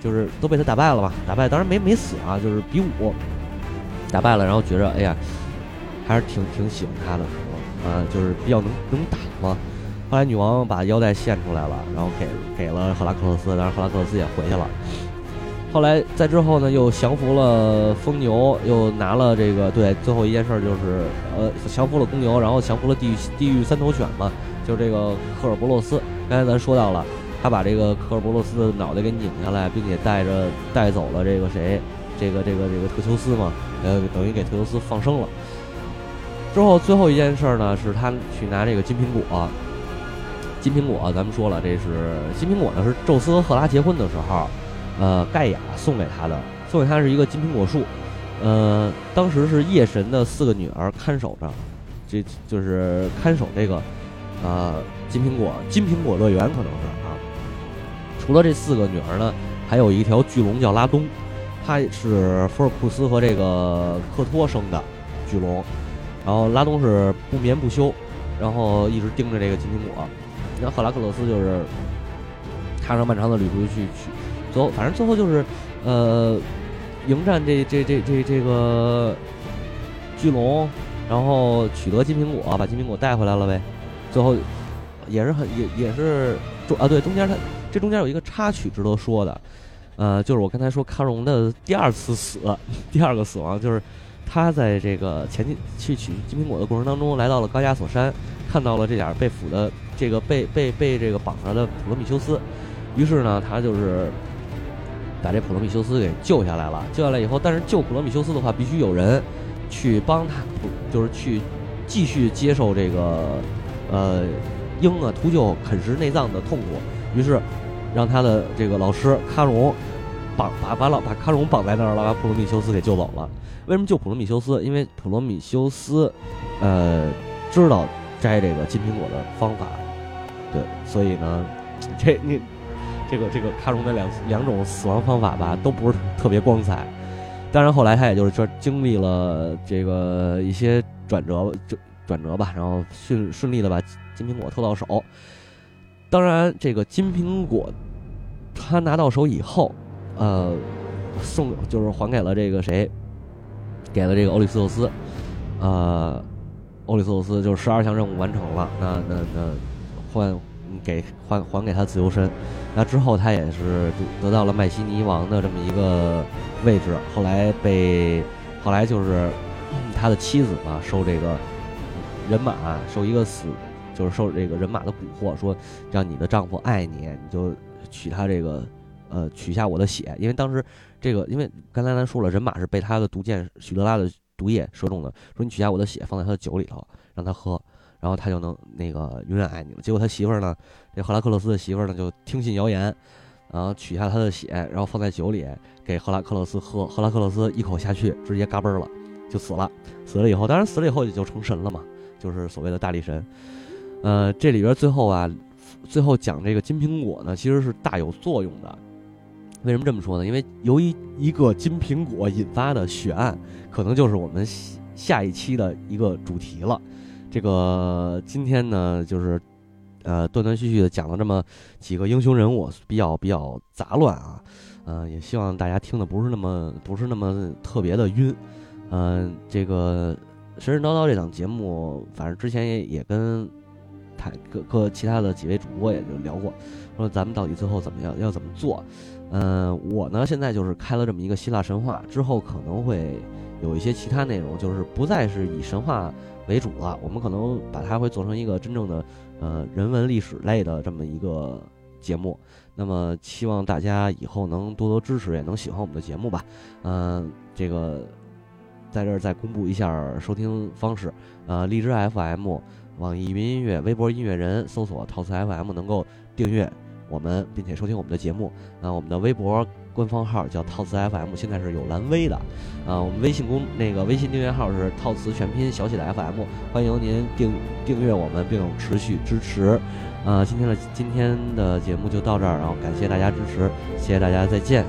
就是都被他打败了吧？打败当然没没死啊，就是比武打败了，然后觉着哎呀，还是挺挺喜欢他的。啊，就是比较能 [laughs] 能打嘛。后来女王把腰带献出来了，然后给给了赫拉克勒斯，但是赫拉克勒斯也回去了。后来在之后呢，又降服了疯牛，又拿了这个对，最后一件事就是呃降服了公牛，然后降服了地狱地狱三头犬嘛，就是这个科尔伯洛斯。刚才咱说到了，他把这个科尔伯洛斯的脑袋给拧下来，并且带着带走了这个谁，这个这个这个特修斯嘛，呃，等于给特修斯放生了。之后最后一件事呢，是他去拿这个金苹果。金苹果，咱们说了，这是金苹果呢，是宙斯和赫拉结婚的时候，呃，盖亚送给他的，送给他是一个金苹果树。呃，当时是夜神的四个女儿看守着，这就是看守这个，呃，金苹果金苹果乐园可能是啊。除了这四个女儿呢，还有一条巨龙叫拉东，它是福尔库斯和这个克托生的巨龙。然后拉东是不眠不休，然后一直盯着这个金苹果。然后赫拉克勒斯就是踏上漫长的旅途去去，最后反正最后就是呃迎战这这这这这个巨龙，然后取得金苹果，把金苹果带回来了呗。最后也是很也也是中啊对中间他这中间有一个插曲值得说的，呃就是我刚才说卡戎的第二次死，[laughs] 第二个死亡就是。他在这个前进去取金苹果的过程当中，来到了高加索山，看到了这点被俘的这个被被被这个绑着的普罗米修斯，于是呢，他就是把这普罗米修斯给救下来了。救下来以后，但是救普罗米修斯的话，必须有人去帮他，就是去继续接受这个呃鹰啊秃鹫啃食内脏的痛苦。于是让他的这个老师卡戎绑把把老把卡戎绑在那儿了，把普罗米修斯给救走了。为什么救普罗米修斯？因为普罗米修斯，呃，知道摘这个金苹果的方法，对，所以呢，[laughs] 这你这个这个卡戎的两两种死亡方法吧，都不是特别光彩。当然后来他也就是说经历了这个一些转折，就转折吧，然后顺顺利的把金苹果偷到手。当然，这个金苹果他拿到手以后，呃，送就是还给了这个谁？给了这个欧里斯托斯，呃，欧里斯托斯就是十二项任务完成了，那那那换给还还给他自由身，那之后他也是得到了麦西尼王的这么一个位置，后来被后来就是他的妻子嘛，受这个人马受一个死，就是受这个人马的蛊惑，说让你的丈夫爱你，你就取他这个呃取下我的血，因为当时。这个，因为刚才咱说了，人马是被他的毒箭许德拉的毒液射中的。说你取下我的血，放在他的酒里头，让他喝，然后他就能那个永远爱你了。结果他媳妇儿呢，这赫拉克勒斯的媳妇儿呢，就听信谣言，然后取下他的血，然后放在酒里给赫拉克勒斯喝。赫拉克勒斯一口下去，直接嘎嘣了，就死了。死了以后，当然死了以后也就成神了嘛，就是所谓的大力神。呃，这里边最后啊，最后讲这个金苹果呢，其实是大有作用的。为什么这么说呢？因为由于一个金苹果引发的血案，可能就是我们下一期的一个主题了。这个今天呢，就是呃断断续续的讲了这么几个英雄人物，比较比较杂乱啊。嗯，也希望大家听的不是那么不是那么特别的晕。嗯，这个神神叨叨这档节目，反正之前也也跟台各各其他的几位主播也就聊过，说咱们到底最后怎么样，要怎么做。嗯，我呢现在就是开了这么一个希腊神话，之后可能会有一些其他内容，就是不再是以神话为主了。我们可能把它会做成一个真正的呃人文历史类的这么一个节目。那么希望大家以后能多多支持，也能喜欢我们的节目吧。嗯，这个在这儿再公布一下收听方式，呃，荔枝 FM、网易云音乐、微博音乐人搜索“陶瓷 FM” 能够订阅我们，并且收听我们的节目。啊，我们的微博官方号叫“套词 FM”，现在是有蓝 V 的。啊，我们微信公那个微信订阅号是“套词全拼小写的 FM”，欢迎您订订阅我们并持续支持。啊，今天的今天的节目就到这儿，然后感谢大家支持，谢谢大家，再见。